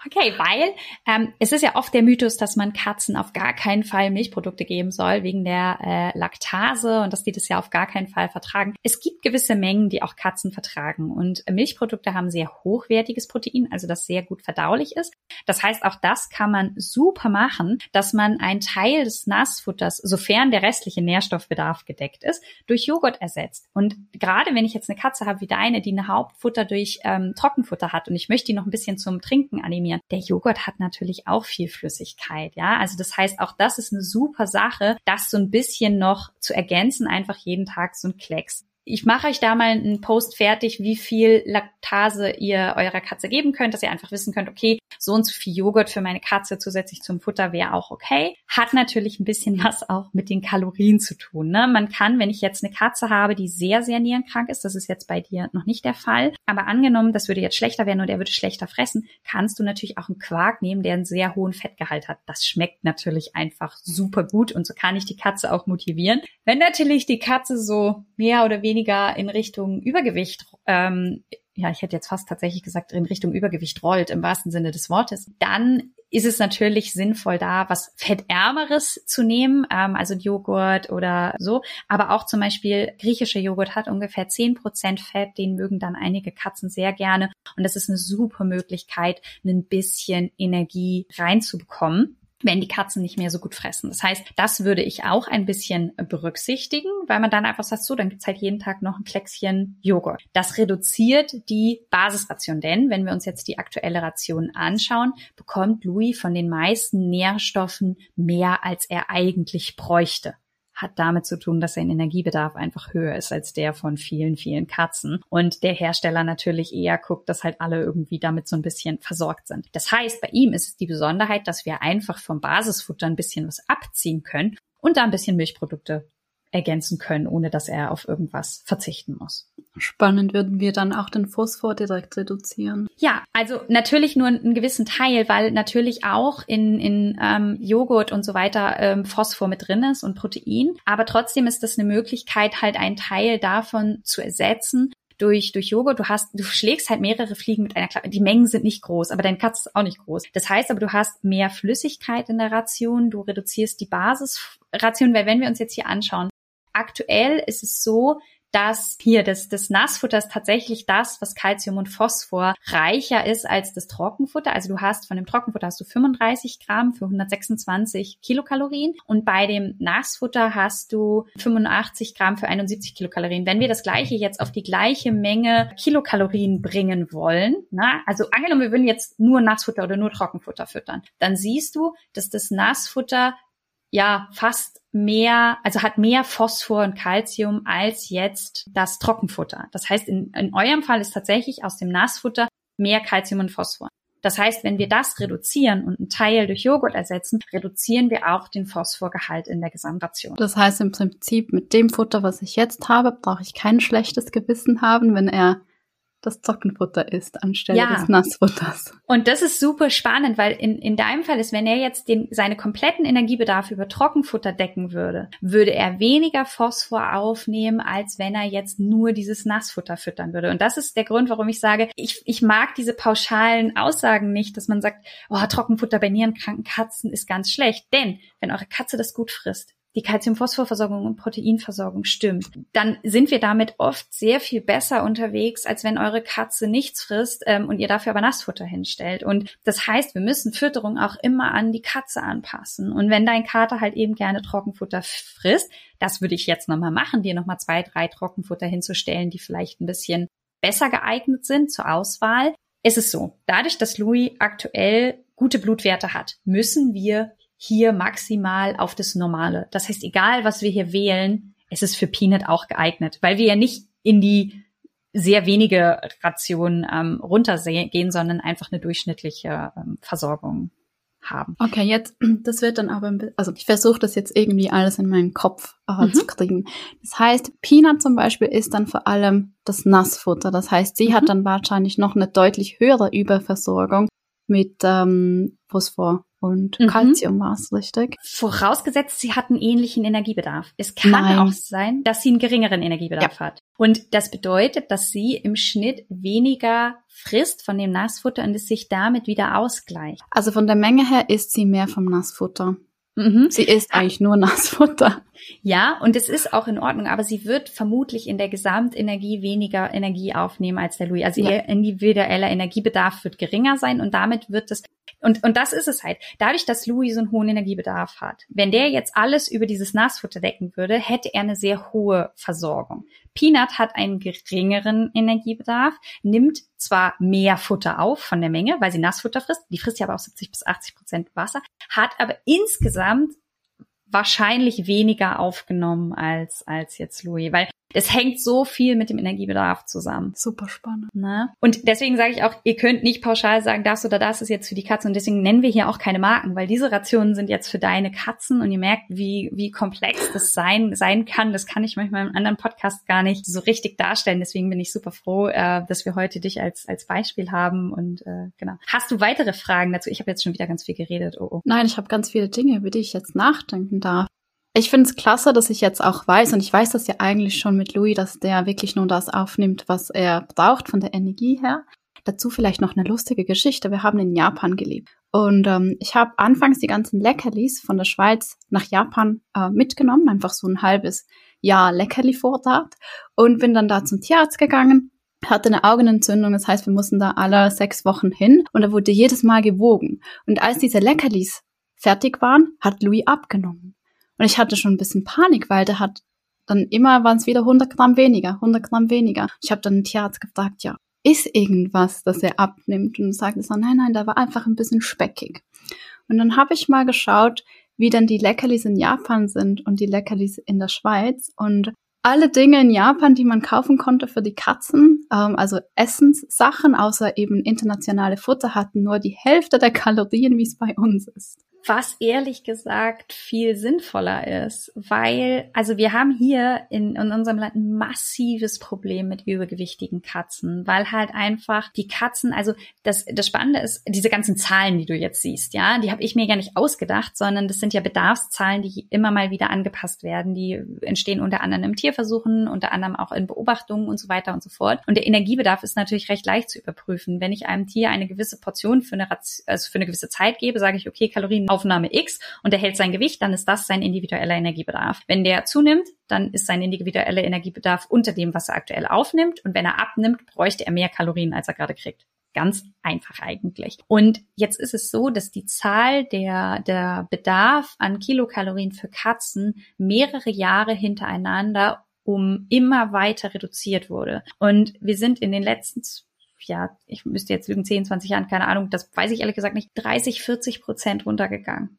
Okay, weil ähm, es ist ja oft der Mythos, dass man Katzen auf gar keinen Fall Milchprodukte geben soll wegen der äh, Laktase und dass die das ja auf gar keinen Fall vertragen. Es gibt gewisse Mengen, die auch Katzen vertragen und Milchprodukte haben sehr hochwertiges Protein, also das sehr gut verdaulich ist. Das heißt, auch das kann man super machen, dass man einen Teil des Nassfutters, sofern der restliche Nährstoffbedarf gedeckt ist, durch Joghurt ersetzt. Und gerade wenn ich jetzt eine Katze habe wie deine, die eine Hauptfutter durch ähm, Trockenfutter hat und ich möchte die noch ein bisschen zum Trinken animieren, der Joghurt hat natürlich auch viel Flüssigkeit, ja. Also das heißt, auch das ist eine super Sache, das so ein bisschen noch zu ergänzen, einfach jeden Tag so ein Klecks ich mache euch da mal einen Post fertig, wie viel Laktase ihr eurer Katze geben könnt, dass ihr einfach wissen könnt, okay, so und so viel Joghurt für meine Katze zusätzlich zum Futter wäre auch okay. Hat natürlich ein bisschen was auch mit den Kalorien zu tun. Ne? Man kann, wenn ich jetzt eine Katze habe, die sehr, sehr nierenkrank ist, das ist jetzt bei dir noch nicht der Fall, aber angenommen, das würde jetzt schlechter werden und er würde schlechter fressen, kannst du natürlich auch einen Quark nehmen, der einen sehr hohen Fettgehalt hat. Das schmeckt natürlich einfach super gut und so kann ich die Katze auch motivieren. Wenn natürlich die Katze so mehr oder weniger weniger in Richtung Übergewicht, ähm, ja, ich hätte jetzt fast tatsächlich gesagt, in Richtung Übergewicht rollt, im wahrsten Sinne des Wortes, dann ist es natürlich sinnvoll, da was Fettärmeres zu nehmen, ähm, also Joghurt oder so. Aber auch zum Beispiel griechischer Joghurt hat ungefähr zehn Prozent Fett, den mögen dann einige Katzen sehr gerne. Und das ist eine super Möglichkeit, ein bisschen Energie reinzubekommen wenn die Katzen nicht mehr so gut fressen. Das heißt, das würde ich auch ein bisschen berücksichtigen, weil man dann einfach sagt, so, dann gibt's halt jeden Tag noch ein Kleckschen Joghurt. Das reduziert die Basisration, denn wenn wir uns jetzt die aktuelle Ration anschauen, bekommt Louis von den meisten Nährstoffen mehr, als er eigentlich bräuchte hat damit zu tun, dass sein Energiebedarf einfach höher ist als der von vielen, vielen Katzen. Und der Hersteller natürlich eher guckt, dass halt alle irgendwie damit so ein bisschen versorgt sind. Das heißt, bei ihm ist es die Besonderheit, dass wir einfach vom Basisfutter ein bisschen was abziehen können und da ein bisschen Milchprodukte ergänzen können, ohne dass er auf irgendwas verzichten muss. Spannend würden wir dann auch den Phosphor direkt reduzieren. Ja, also natürlich nur einen gewissen Teil, weil natürlich auch in, in ähm, Joghurt und so weiter ähm, Phosphor mit drin ist und Protein. Aber trotzdem ist das eine Möglichkeit, halt einen Teil davon zu ersetzen durch, durch Joghurt. Du hast, du schlägst halt mehrere Fliegen mit einer Klappe. Die Mengen sind nicht groß, aber dein Katz ist auch nicht groß. Das heißt aber, du hast mehr Flüssigkeit in der Ration. Du reduzierst die Basisration, weil wenn wir uns jetzt hier anschauen, aktuell ist es so, dass hier das, das Nassfutter ist tatsächlich das, was Calcium und Phosphor reicher ist als das Trockenfutter. Also du hast von dem Trockenfutter hast du 35 Gramm für 126 Kilokalorien und bei dem Nassfutter hast du 85 Gramm für 71 Kilokalorien. Wenn wir das gleiche jetzt auf die gleiche Menge Kilokalorien bringen wollen, na, also angenommen, wir würden jetzt nur Nassfutter oder nur Trockenfutter füttern, dann siehst du, dass das Nassfutter ja fast mehr, also hat mehr Phosphor und Calcium als jetzt das Trockenfutter. Das heißt, in, in eurem Fall ist tatsächlich aus dem Nassfutter mehr Calcium und Phosphor. Das heißt, wenn wir das reduzieren und einen Teil durch Joghurt ersetzen, reduzieren wir auch den Phosphorgehalt in der Gesamtration. Das heißt im Prinzip, mit dem Futter, was ich jetzt habe, brauche ich kein schlechtes Gewissen haben, wenn er das Trockenfutter ist anstelle ja. des Nassfutters. Und das ist super spannend, weil in, in deinem Fall ist, wenn er jetzt den, seine kompletten Energiebedarf über Trockenfutter decken würde, würde er weniger Phosphor aufnehmen, als wenn er jetzt nur dieses Nassfutter füttern würde. Und das ist der Grund, warum ich sage, ich, ich mag diese pauschalen Aussagen nicht, dass man sagt, oh, Trockenfutter bei nierenkranken Katzen ist ganz schlecht. Denn wenn eure Katze das gut frisst, die Calcium-Phosphor-Versorgung und Proteinversorgung stimmt, dann sind wir damit oft sehr viel besser unterwegs, als wenn eure Katze nichts frisst ähm, und ihr dafür aber Nassfutter hinstellt. Und das heißt, wir müssen Fütterung auch immer an die Katze anpassen. Und wenn dein Kater halt eben gerne Trockenfutter frisst, das würde ich jetzt nochmal machen, dir nochmal zwei, drei Trockenfutter hinzustellen, die vielleicht ein bisschen besser geeignet sind zur Auswahl. Es ist so, dadurch, dass Louis aktuell gute Blutwerte hat, müssen wir hier maximal auf das Normale. Das heißt, egal was wir hier wählen, es ist für Peanut auch geeignet, weil wir ja nicht in die sehr wenige Rationen ähm, runtergehen, sondern einfach eine durchschnittliche ähm, Versorgung haben. Okay, jetzt, das wird dann aber, also ich versuche das jetzt irgendwie alles in meinen Kopf äh, mhm. zu kriegen. Das heißt, Peanut zum Beispiel ist dann vor allem das Nassfutter. Das heißt, sie mhm. hat dann wahrscheinlich noch eine deutlich höhere Überversorgung mit ähm, Phosphor und mhm. Calcium war es, richtig? Vorausgesetzt, sie hat einen ähnlichen Energiebedarf. Es kann Nein. auch sein, dass sie einen geringeren Energiebedarf ja. hat. Und das bedeutet, dass sie im Schnitt weniger frisst von dem Nassfutter und es sich damit wieder ausgleicht. Also von der Menge her isst sie mehr vom Nassfutter. Mhm. Sie isst eigentlich nur Nassfutter. Ja, und es ist auch in Ordnung, aber sie wird vermutlich in der Gesamtenergie weniger Energie aufnehmen als der Louis. Also ja. ihr individueller Energiebedarf wird geringer sein und damit wird es und, und das ist es halt. Dadurch, dass Louis so einen hohen Energiebedarf hat, wenn der jetzt alles über dieses Nassfutter decken würde, hätte er eine sehr hohe Versorgung. Peanut hat einen geringeren Energiebedarf, nimmt zwar mehr Futter auf von der Menge, weil sie Nassfutter frisst, die frisst ja aber auch 70 bis 80 Prozent Wasser, hat aber insgesamt wahrscheinlich weniger aufgenommen als, als jetzt Louis, weil es hängt so viel mit dem Energiebedarf zusammen. Super spannend. Ne? Und deswegen sage ich auch, ihr könnt nicht pauschal sagen, das oder das ist jetzt für die Katze. Und deswegen nennen wir hier auch keine Marken, weil diese Rationen sind jetzt für deine Katzen und ihr merkt, wie, wie komplex das sein, sein kann. Das kann ich manchmal im anderen Podcast gar nicht so richtig darstellen. Deswegen bin ich super froh, äh, dass wir heute dich als, als Beispiel haben. Und äh, genau. Hast du weitere Fragen dazu? Ich habe jetzt schon wieder ganz viel geredet. Oh, oh. Nein, ich habe ganz viele Dinge, über die ich jetzt nachdenken darf. Ich finde es klasse, dass ich jetzt auch weiß, und ich weiß das ja eigentlich schon mit Louis, dass der wirklich nur das aufnimmt, was er braucht von der Energie her. Dazu vielleicht noch eine lustige Geschichte. Wir haben in Japan gelebt. Und ähm, ich habe anfangs die ganzen Leckerlis von der Schweiz nach Japan äh, mitgenommen, einfach so ein halbes Jahr Leckerli-Vorrat und bin dann da zum Tierarzt gegangen, hatte eine Augenentzündung, das heißt, wir mussten da alle sechs Wochen hin und da wurde jedes Mal gewogen. Und als diese Leckerlis fertig waren, hat Louis abgenommen. Und ich hatte schon ein bisschen Panik, weil der hat dann immer waren es wieder 100 Gramm weniger, 100 Gramm weniger. Ich habe dann den Tierarzt gefragt, ja, ist irgendwas, dass er abnimmt? Und sagte so, nein, nein, da war einfach ein bisschen speckig. Und dann habe ich mal geschaut, wie dann die Leckerlis in Japan sind und die Leckerlis in der Schweiz. Und alle Dinge in Japan, die man kaufen konnte für die Katzen, ähm, also Essenssachen, außer eben internationale Futter, hatten nur die Hälfte der Kalorien, wie es bei uns ist was ehrlich gesagt viel sinnvoller ist, weil, also wir haben hier in, in unserem Land ein massives Problem mit übergewichtigen Katzen, weil halt einfach die Katzen, also das, das Spannende ist, diese ganzen Zahlen, die du jetzt siehst, ja, die habe ich mir gar nicht ausgedacht, sondern das sind ja Bedarfszahlen, die immer mal wieder angepasst werden, die entstehen unter anderem im Tierversuchen, unter anderem auch in Beobachtungen und so weiter und so fort. Und der Energiebedarf ist natürlich recht leicht zu überprüfen. Wenn ich einem Tier eine gewisse Portion für eine, also für eine gewisse Zeit gebe, sage ich, okay, Kalorien Aufnahme X und er hält sein Gewicht, dann ist das sein individueller Energiebedarf. Wenn der zunimmt, dann ist sein individueller Energiebedarf unter dem, was er aktuell aufnimmt. Und wenn er abnimmt, bräuchte er mehr Kalorien, als er gerade kriegt. Ganz einfach eigentlich. Und jetzt ist es so, dass die Zahl der, der Bedarf an Kilokalorien für Katzen mehrere Jahre hintereinander um immer weiter reduziert wurde. Und wir sind in den letzten ja, ich müsste jetzt lügen, 10, 20 Jahren, keine Ahnung, das weiß ich ehrlich gesagt nicht, 30, 40 Prozent runtergegangen.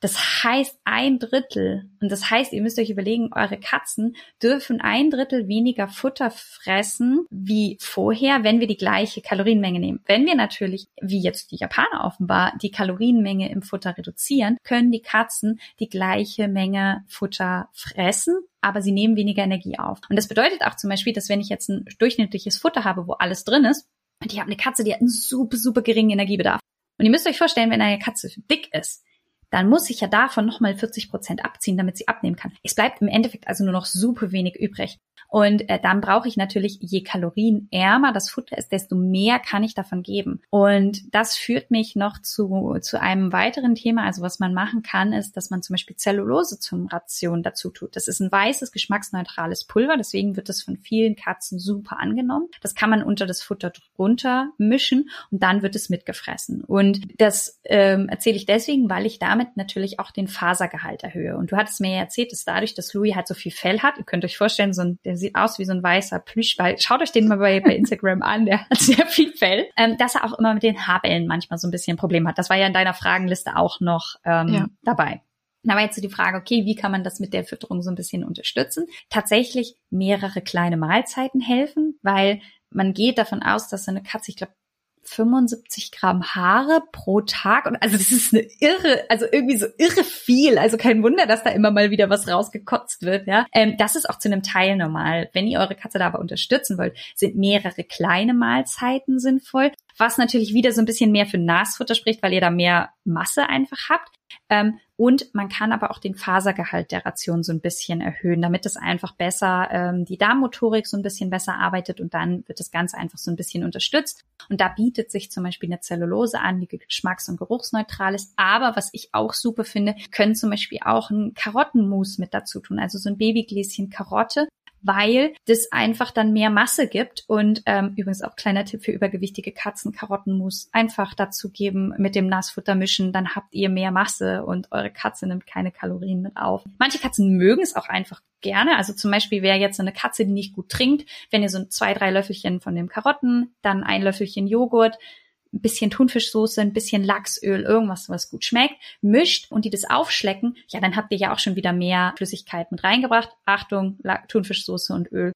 Das heißt ein Drittel. Und das heißt, ihr müsst euch überlegen, eure Katzen dürfen ein Drittel weniger Futter fressen wie vorher, wenn wir die gleiche Kalorienmenge nehmen. Wenn wir natürlich, wie jetzt die Japaner offenbar, die Kalorienmenge im Futter reduzieren, können die Katzen die gleiche Menge Futter fressen, aber sie nehmen weniger Energie auf. Und das bedeutet auch zum Beispiel, dass wenn ich jetzt ein durchschnittliches Futter habe, wo alles drin ist, und ich habe eine Katze, die hat einen super, super geringen Energiebedarf. Und ihr müsst euch vorstellen, wenn eine Katze dick ist, dann muss ich ja davon nochmal 40 Prozent abziehen, damit sie abnehmen kann. Es bleibt im Endeffekt also nur noch super wenig übrig. Und äh, dann brauche ich natürlich, je kalorienärmer das Futter ist, desto mehr kann ich davon geben. Und das führt mich noch zu, zu einem weiteren Thema. Also was man machen kann, ist, dass man zum Beispiel Zellulose zum Ration dazu tut. Das ist ein weißes, geschmacksneutrales Pulver. Deswegen wird das von vielen Katzen super angenommen. Das kann man unter das Futter drunter mischen und dann wird es mitgefressen. Und das ähm, erzähle ich deswegen, weil ich damit natürlich auch den Fasergehalt erhöhe. Und du hattest mir ja erzählt, dass dadurch, dass Louis halt so viel Fell hat, ihr könnt euch vorstellen, so ein, der sieht aus wie so ein weißer Plüschball. Schaut euch den mal bei, bei Instagram an, der hat sehr viel Fell. Ähm, dass er auch immer mit den Haarbällen manchmal so ein bisschen ein Problem hat. Das war ja in deiner Fragenliste auch noch ähm, ja. dabei. Da war jetzt so die Frage, okay, wie kann man das mit der Fütterung so ein bisschen unterstützen? Tatsächlich mehrere kleine Mahlzeiten helfen, weil man geht davon aus, dass so eine Katze, ich glaube, 75 Gramm Haare pro Tag. Und also das ist eine irre, also irgendwie so irre viel. Also kein Wunder, dass da immer mal wieder was rausgekotzt wird. Ja, ähm, das ist auch zu einem Teil normal. Wenn ihr eure Katze da aber unterstützen wollt, sind mehrere kleine Mahlzeiten sinnvoll. Was natürlich wieder so ein bisschen mehr für Nasfutter spricht, weil ihr da mehr Masse einfach habt. Ähm, und man kann aber auch den Fasergehalt der Ration so ein bisschen erhöhen, damit es einfach besser, ähm, die Darmmotorik so ein bisschen besser arbeitet und dann wird das Ganze einfach so ein bisschen unterstützt. Und da bietet sich zum Beispiel eine Zellulose an, die geschmacks- und geruchsneutral ist. Aber was ich auch super finde, können zum Beispiel auch ein Karottenmus mit dazu tun, also so ein Babygläschen Karotte weil das einfach dann mehr Masse gibt. Und ähm, übrigens auch kleiner Tipp für übergewichtige Katzen, Karottenmus einfach dazu geben, mit dem Nassfutter mischen, dann habt ihr mehr Masse und eure Katze nimmt keine Kalorien mit auf. Manche Katzen mögen es auch einfach gerne. Also zum Beispiel wäre jetzt eine Katze, die nicht gut trinkt, wenn ihr so zwei, drei Löffelchen von dem Karotten, dann ein Löffelchen Joghurt, ein bisschen Thunfischsoße, ein bisschen Lachsöl, irgendwas, was gut schmeckt, mischt und die das aufschlecken, ja, dann habt ihr ja auch schon wieder mehr Flüssigkeit mit reingebracht. Achtung, Thunfischsoße und Öl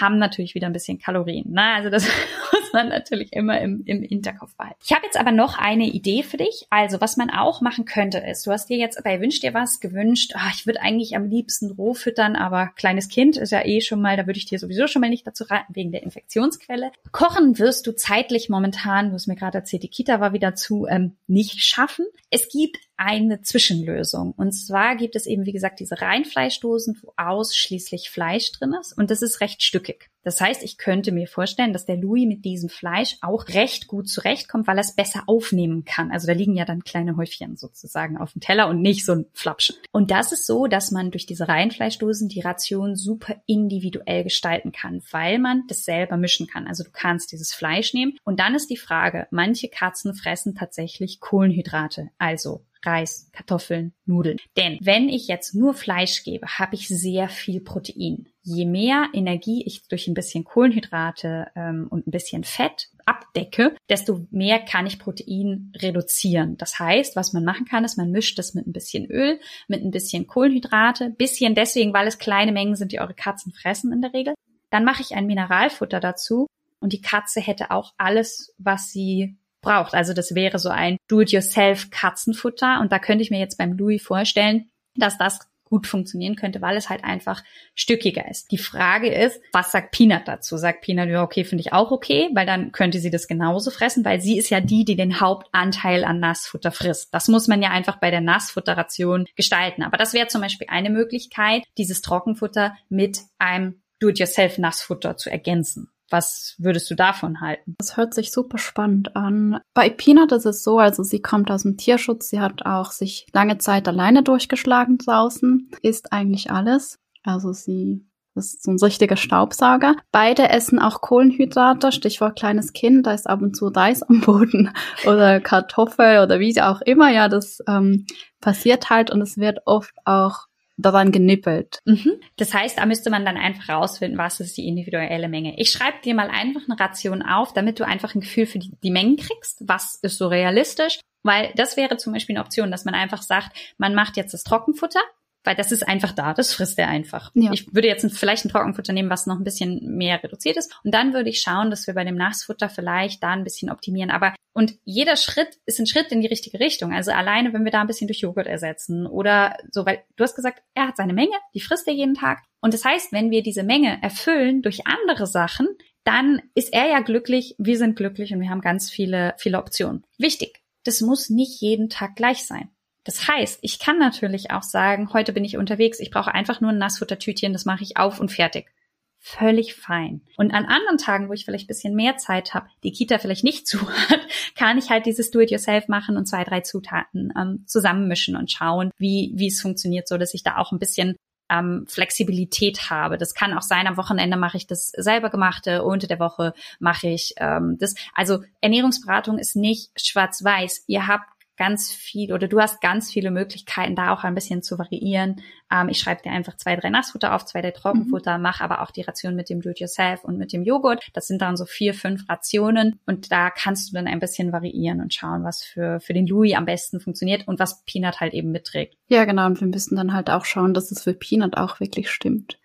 haben natürlich wieder ein bisschen Kalorien. Ne? Also das muss man natürlich immer im, im Hinterkopf behalten. Ich habe jetzt aber noch eine Idee für dich. Also was man auch machen könnte ist, du hast dir jetzt bei Wünsch dir was gewünscht, ach, ich würde eigentlich am liebsten roh füttern, aber kleines Kind ist ja eh schon mal, da würde ich dir sowieso schon mal nicht dazu raten, wegen der Infektionsquelle. Kochen wirst du zeitlich momentan, du hast mir gerade erzählt, die Kita war wieder zu, ähm, nicht schaffen. Es gibt eine Zwischenlösung. Und zwar gibt es eben, wie gesagt, diese Reinfleischdosen, wo ausschließlich Fleisch drin ist. Und das ist recht stückig. Das heißt, ich könnte mir vorstellen, dass der Louis mit diesem Fleisch auch recht gut zurechtkommt, weil er es besser aufnehmen kann. Also da liegen ja dann kleine Häufchen sozusagen auf dem Teller und nicht so ein Flapschen. Und das ist so, dass man durch diese Reinfleischdosen die Ration super individuell gestalten kann, weil man das selber mischen kann. Also du kannst dieses Fleisch nehmen. Und dann ist die Frage, manche Katzen fressen tatsächlich Kohlenhydrate, also Reis, Kartoffeln, Nudeln. Denn wenn ich jetzt nur Fleisch gebe, habe ich sehr viel Protein. Je mehr Energie ich durch ein bisschen Kohlenhydrate ähm, und ein bisschen Fett abdecke, desto mehr kann ich Protein reduzieren. Das heißt, was man machen kann, ist, man mischt das mit ein bisschen Öl, mit ein bisschen Kohlenhydrate, bisschen deswegen, weil es kleine Mengen sind, die eure Katzen fressen in der Regel. Dann mache ich ein Mineralfutter dazu und die Katze hätte auch alles, was sie braucht. Also das wäre so ein Do-it-yourself Katzenfutter und da könnte ich mir jetzt beim Louis vorstellen, dass das gut funktionieren könnte, weil es halt einfach stückiger ist. Die Frage ist, was sagt Peanut dazu? Sagt Peanut, ja, okay, finde ich auch okay, weil dann könnte sie das genauso fressen, weil sie ist ja die, die den Hauptanteil an Nassfutter frisst. Das muss man ja einfach bei der Nassfutterration gestalten. Aber das wäre zum Beispiel eine Möglichkeit, dieses Trockenfutter mit einem Do-it-yourself Nassfutter zu ergänzen. Was würdest du davon halten? Das hört sich super spannend an. Bei Peanut ist es so, also sie kommt aus dem Tierschutz, sie hat auch sich lange Zeit alleine durchgeschlagen draußen, isst eigentlich alles. Also sie ist so ein richtiger Staubsauger. Beide essen auch Kohlenhydrate, Stichwort kleines Kind, da ist ab und zu Reis am Boden oder Kartoffel oder wie auch immer. Ja, das ähm, passiert halt und es wird oft auch daran genippelt. Mhm. Das heißt, da müsste man dann einfach rausfinden, was ist die individuelle Menge. Ich schreibe dir mal einfach eine Ration auf, damit du einfach ein Gefühl für die, die Mengen kriegst. Was ist so realistisch? Weil das wäre zum Beispiel eine Option, dass man einfach sagt, man macht jetzt das Trockenfutter weil das ist einfach da, das frisst er einfach. Ja. Ich würde jetzt vielleicht ein Trockenfutter nehmen, was noch ein bisschen mehr reduziert ist und dann würde ich schauen, dass wir bei dem Nassfutter vielleicht da ein bisschen optimieren, aber und jeder Schritt ist ein Schritt in die richtige Richtung. Also alleine, wenn wir da ein bisschen durch Joghurt ersetzen oder so, weil du hast gesagt, er hat seine Menge, die frisst er jeden Tag. Und das heißt, wenn wir diese Menge erfüllen durch andere Sachen, dann ist er ja glücklich, wir sind glücklich und wir haben ganz viele, viele Optionen. Wichtig, das muss nicht jeden Tag gleich sein. Das heißt, ich kann natürlich auch sagen, heute bin ich unterwegs, ich brauche einfach nur ein Nassfuttertütchen, das mache ich auf und fertig. Völlig fein. Und an anderen Tagen, wo ich vielleicht bisschen mehr Zeit habe, die Kita vielleicht nicht zu hat, kann ich halt dieses Do-it-yourself machen und zwei, drei Zutaten ähm, zusammenmischen und schauen, wie, wie es funktioniert, so dass ich da auch ein bisschen ähm, Flexibilität habe. Das kann auch sein, am Wochenende mache ich das selber gemachte, unter der Woche mache ich ähm, das. Also Ernährungsberatung ist nicht schwarz-weiß. Ihr habt ganz viel oder du hast ganz viele Möglichkeiten, da auch ein bisschen zu variieren. Ähm, ich schreibe dir einfach zwei, drei Nassfutter auf, zwei, drei Trockenfutter, mhm. mache aber auch die Ration mit dem Do-it-yourself und mit dem Joghurt. Das sind dann so vier, fünf Rationen und da kannst du dann ein bisschen variieren und schauen, was für, für den Louis am besten funktioniert und was Peanut halt eben mitträgt. Ja, genau. Und wir müssen dann halt auch schauen, dass es für Peanut auch wirklich stimmt.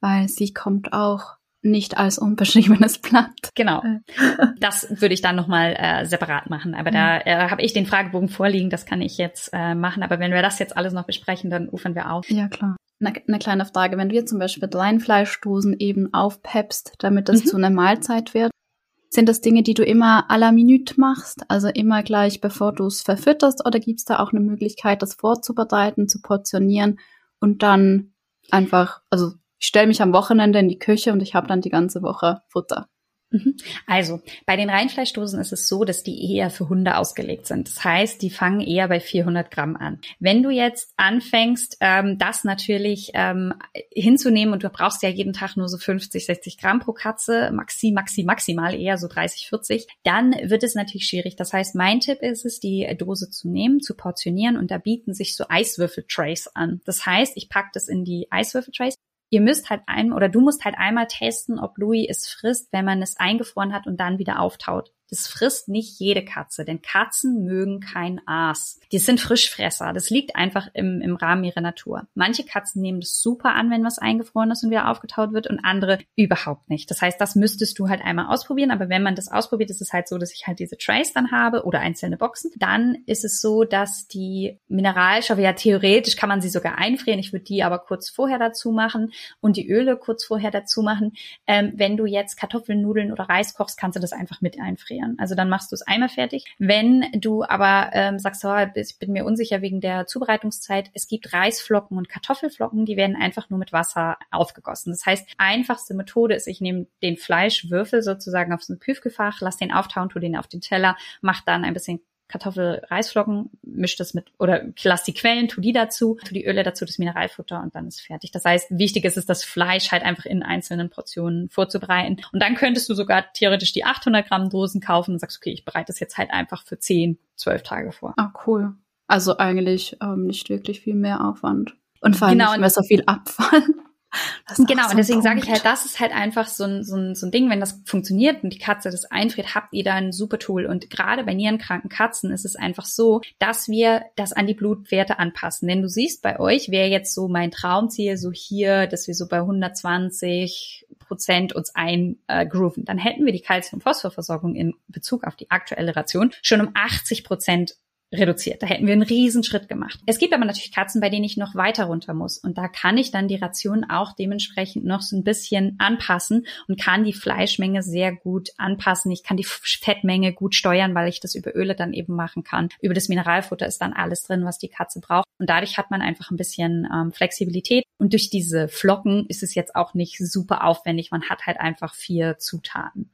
Weil sie kommt auch nicht als unbeschriebenes Blatt. Genau. Äh. Das würde ich dann nochmal äh, separat machen. Aber da mhm. äh, habe ich den Fragebogen vorliegen, das kann ich jetzt äh, machen. Aber wenn wir das jetzt alles noch besprechen, dann ufern wir auf. Ja, klar. Eine, eine kleine Frage, wenn jetzt zum Beispiel Reinfleischdosen eben aufpeppst, damit das mhm. zu einer Mahlzeit wird, sind das Dinge, die du immer à la minute machst, also immer gleich bevor du es verfütterst, oder gibt es da auch eine Möglichkeit, das vorzubereiten, zu portionieren und dann einfach, also ich stelle mich am Wochenende in die Küche und ich habe dann die ganze Woche Futter. Mhm. Also, bei den Reinfleischdosen ist es so, dass die eher für Hunde ausgelegt sind. Das heißt, die fangen eher bei 400 Gramm an. Wenn du jetzt anfängst, ähm, das natürlich ähm, hinzunehmen und du brauchst ja jeden Tag nur so 50, 60 Gramm pro Katze, maxi, maxi, maximal eher so 30, 40, dann wird es natürlich schwierig. Das heißt, mein Tipp ist es, die Dose zu nehmen, zu portionieren und da bieten sich so Eiswürfeltrays an. Das heißt, ich packe das in die Eiswürfeltrays ihr müsst halt ein oder du musst halt einmal testen, ob Louis es frisst, wenn man es eingefroren hat und dann wieder auftaut. Das frisst nicht jede Katze, denn Katzen mögen kein Aas. Die sind Frischfresser. Das liegt einfach im, im Rahmen ihrer Natur. Manche Katzen nehmen das super an, wenn was eingefroren ist und wieder aufgetaut wird und andere überhaupt nicht. Das heißt, das müsstest du halt einmal ausprobieren. Aber wenn man das ausprobiert, ist es halt so, dass ich halt diese Trays dann habe oder einzelne Boxen. Dann ist es so, dass die Mineralstoffe, ja theoretisch kann man sie sogar einfrieren. Ich würde die aber kurz vorher dazu machen und die Öle kurz vorher dazu machen. Ähm, wenn du jetzt Kartoffeln, Nudeln oder Reis kochst, kannst du das einfach mit einfrieren einfrieren. Also dann machst du es einmal fertig. Wenn du aber ähm, sagst, oh, ich bin mir unsicher wegen der Zubereitungszeit, es gibt Reisflocken und Kartoffelflocken, die werden einfach nur mit Wasser aufgegossen. Das heißt, einfachste Methode ist, ich nehme den Fleischwürfel sozusagen auf so ein lass den auftauen, tu den auf den Teller, mach dann ein bisschen Kartoffel-Reisflocken, misch das mit, oder lass die Quellen, tu die dazu, tu die Öle dazu, das Mineralfutter und dann ist fertig. Das heißt, wichtig ist es, das Fleisch halt einfach in einzelnen Portionen vorzubereiten. Und dann könntest du sogar theoretisch die 800 Gramm Dosen kaufen und sagst, okay, ich bereite das jetzt halt einfach für 10, 12 Tage vor. Ah, cool. Also eigentlich ähm, nicht wirklich viel mehr Aufwand. Und vor allem genau, nicht mehr so viel Abfall. Genau, und deswegen sage ich halt, das ist halt einfach so ein, so, ein, so ein Ding, wenn das funktioniert und die Katze das einfriert, habt ihr da ein super Tool. Und gerade bei nierenkranken Katzen ist es einfach so, dass wir das an die Blutwerte anpassen. Denn du siehst, bei euch wäre jetzt so mein Traumziel so hier, dass wir so bei 120 Prozent uns eingrooven. Dann hätten wir die Calcium-Phosphorversorgung in Bezug auf die aktuelle Ration schon um 80 Prozent reduziert. Da hätten wir einen Riesenschritt gemacht. Es gibt aber natürlich Katzen, bei denen ich noch weiter runter muss. Und da kann ich dann die Ration auch dementsprechend noch so ein bisschen anpassen und kann die Fleischmenge sehr gut anpassen. Ich kann die Fettmenge gut steuern, weil ich das über Öle dann eben machen kann. Über das Mineralfutter ist dann alles drin, was die Katze braucht. Und dadurch hat man einfach ein bisschen ähm, Flexibilität. Und durch diese Flocken ist es jetzt auch nicht super aufwendig. Man hat halt einfach vier Zutaten.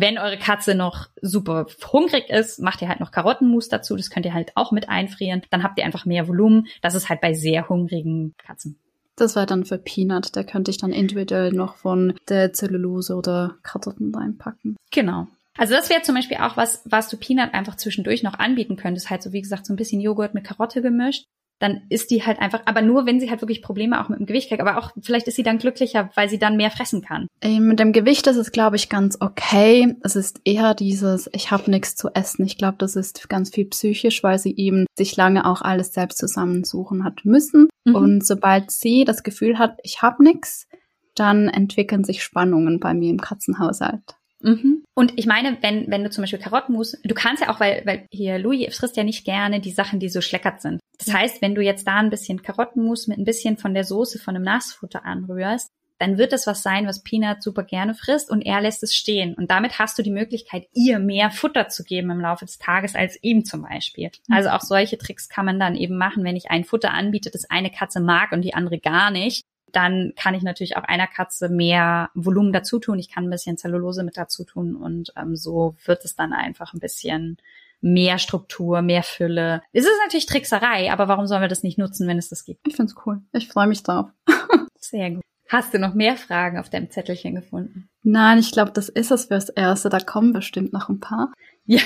Wenn eure Katze noch super hungrig ist, macht ihr halt noch Karottenmus dazu. Das könnt ihr halt auch mit einfrieren. Dann habt ihr einfach mehr Volumen. Das ist halt bei sehr hungrigen Katzen. Das war dann für Peanut. Da könnte ich dann individuell noch von der Zellulose oder Karotten reinpacken. Genau. Also das wäre zum Beispiel auch was, was du Peanut einfach zwischendurch noch anbieten könntest. Halt so wie gesagt so ein bisschen Joghurt mit Karotte gemischt dann ist die halt einfach, aber nur wenn sie halt wirklich Probleme auch mit dem Gewicht kriegt, aber auch vielleicht ist sie dann glücklicher, weil sie dann mehr fressen kann. Ähm, mit dem Gewicht ist es, glaube ich, ganz okay. Es ist eher dieses, ich habe nichts zu essen. Ich glaube, das ist ganz viel psychisch, weil sie eben sich lange auch alles selbst zusammensuchen hat müssen. Mhm. Und sobald sie das Gefühl hat, ich habe nichts, dann entwickeln sich Spannungen bei mir im Katzenhaushalt. Mhm. Und ich meine, wenn, wenn du zum Beispiel Karottenmus, du kannst ja auch, weil, weil hier Louis frisst ja nicht gerne die Sachen, die so schleckert sind. Das heißt, wenn du jetzt da ein bisschen Karottenmus mit ein bisschen von der Soße von einem Nassfutter anrührst, dann wird es was sein, was Peanut super gerne frisst und er lässt es stehen. Und damit hast du die Möglichkeit, ihr mehr Futter zu geben im Laufe des Tages als ihm zum Beispiel. Mhm. Also auch solche Tricks kann man dann eben machen, wenn ich ein Futter anbiete, das eine Katze mag und die andere gar nicht dann kann ich natürlich auch einer Katze mehr Volumen dazu tun. Ich kann ein bisschen Zellulose mit dazu tun und ähm, so wird es dann einfach ein bisschen mehr Struktur, mehr Fülle. Es ist natürlich Trickserei, aber warum sollen wir das nicht nutzen, wenn es das gibt? Ich find's cool. Ich freue mich drauf. Sehr gut. Hast du noch mehr Fragen auf deinem Zettelchen gefunden? Nein, ich glaube, das ist es fürs Erste. Da kommen bestimmt noch ein paar. Ja,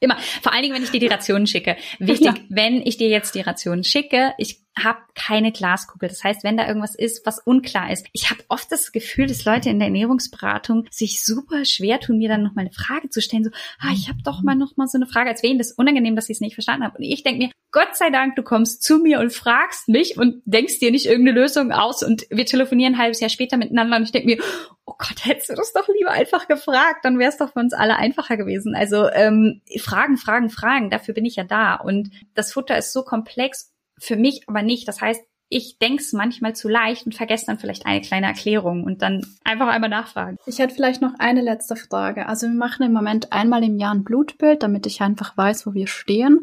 Immer. Vor allen Dingen, wenn ich dir die Rationen schicke. Wichtig, ja. wenn ich dir jetzt die Rationen schicke, ich habe keine Glaskugel. Das heißt, wenn da irgendwas ist, was unklar ist. Ich habe oft das Gefühl, dass Leute in der Ernährungsberatung sich super schwer tun, mir dann noch mal eine Frage zu stellen. So, ah, ich habe doch mal noch mal so eine Frage. Als wäre ihnen das unangenehm, dass sie es nicht verstanden haben. Und ich denke mir, Gott sei Dank, du kommst zu mir und fragst mich und denkst dir nicht irgendeine Lösung aus und wir telefonieren ein halbes Jahr später miteinander und ich denke mir, oh Gott, hättest du das doch lieber einfach gefragt, dann wäre es doch für uns alle einfacher gewesen. Also ähm, Fragen, Fragen, Fragen, dafür bin ich ja da. Und das Futter ist so komplex, für mich aber nicht. Das heißt, ich denke es manchmal zu leicht und vergesse dann vielleicht eine kleine Erklärung und dann einfach einmal nachfragen. Ich hätte vielleicht noch eine letzte Frage. Also wir machen im Moment einmal im Jahr ein Blutbild, damit ich einfach weiß, wo wir stehen.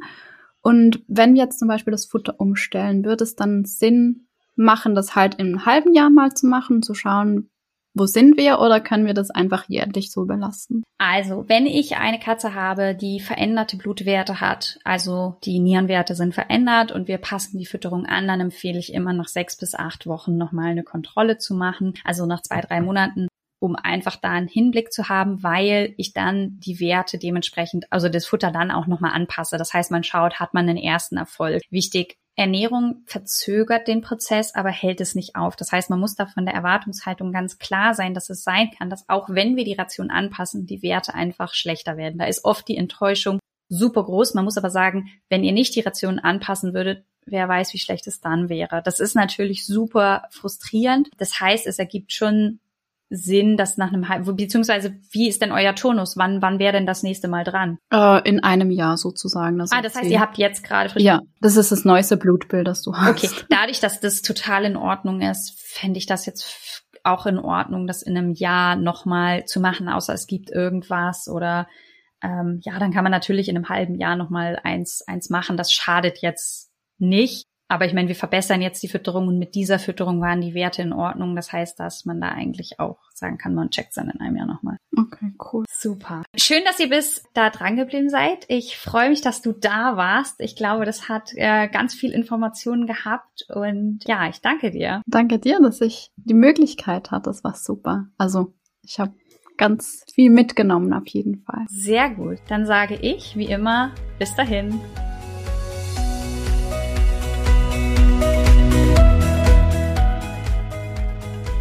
Und wenn wir jetzt zum Beispiel das Futter umstellen, würde es dann Sinn machen, das halt im halben Jahr mal zu machen, zu schauen, wo sind wir oder können wir das einfach jährlich so belassen? Also, wenn ich eine Katze habe, die veränderte Blutwerte hat, also die Nierenwerte sind verändert und wir passen die Fütterung an, dann empfehle ich immer nach sechs bis acht Wochen nochmal eine Kontrolle zu machen, also nach zwei, drei Monaten um einfach da einen Hinblick zu haben, weil ich dann die Werte dementsprechend, also das Futter dann auch nochmal anpasse. Das heißt, man schaut, hat man einen ersten Erfolg. Wichtig, Ernährung verzögert den Prozess, aber hält es nicht auf. Das heißt, man muss da von der Erwartungshaltung ganz klar sein, dass es sein kann, dass auch wenn wir die Ration anpassen, die Werte einfach schlechter werden. Da ist oft die Enttäuschung super groß. Man muss aber sagen, wenn ihr nicht die Ration anpassen würdet, wer weiß, wie schlecht es dann wäre. Das ist natürlich super frustrierend. Das heißt, es ergibt schon Sinn, dass nach einem halben, beziehungsweise wie ist denn euer Turnus? Wann, wann wäre denn das nächste Mal dran? Äh, in einem Jahr sozusagen. Das ah, das heißt, ihr habt jetzt gerade frisch. Ja, das ist das neueste Blutbild, das du hast. Okay, dadurch, dass das total in Ordnung ist, fände ich das jetzt auch in Ordnung, das in einem Jahr nochmal zu machen, außer es gibt irgendwas oder ähm, ja, dann kann man natürlich in einem halben Jahr nochmal eins, eins machen. Das schadet jetzt nicht. Aber ich meine, wir verbessern jetzt die Fütterung und mit dieser Fütterung waren die Werte in Ordnung. Das heißt, dass man da eigentlich auch sagen kann, man checkt dann in einem Jahr nochmal. Okay, cool. Super. Schön, dass ihr bis da dran geblieben seid. Ich freue mich, dass du da warst. Ich glaube, das hat äh, ganz viel Informationen gehabt und ja, ich danke dir. Danke dir, dass ich die Möglichkeit hatte. Das war super. Also, ich habe ganz viel mitgenommen auf jeden Fall. Sehr gut. Dann sage ich, wie immer, bis dahin.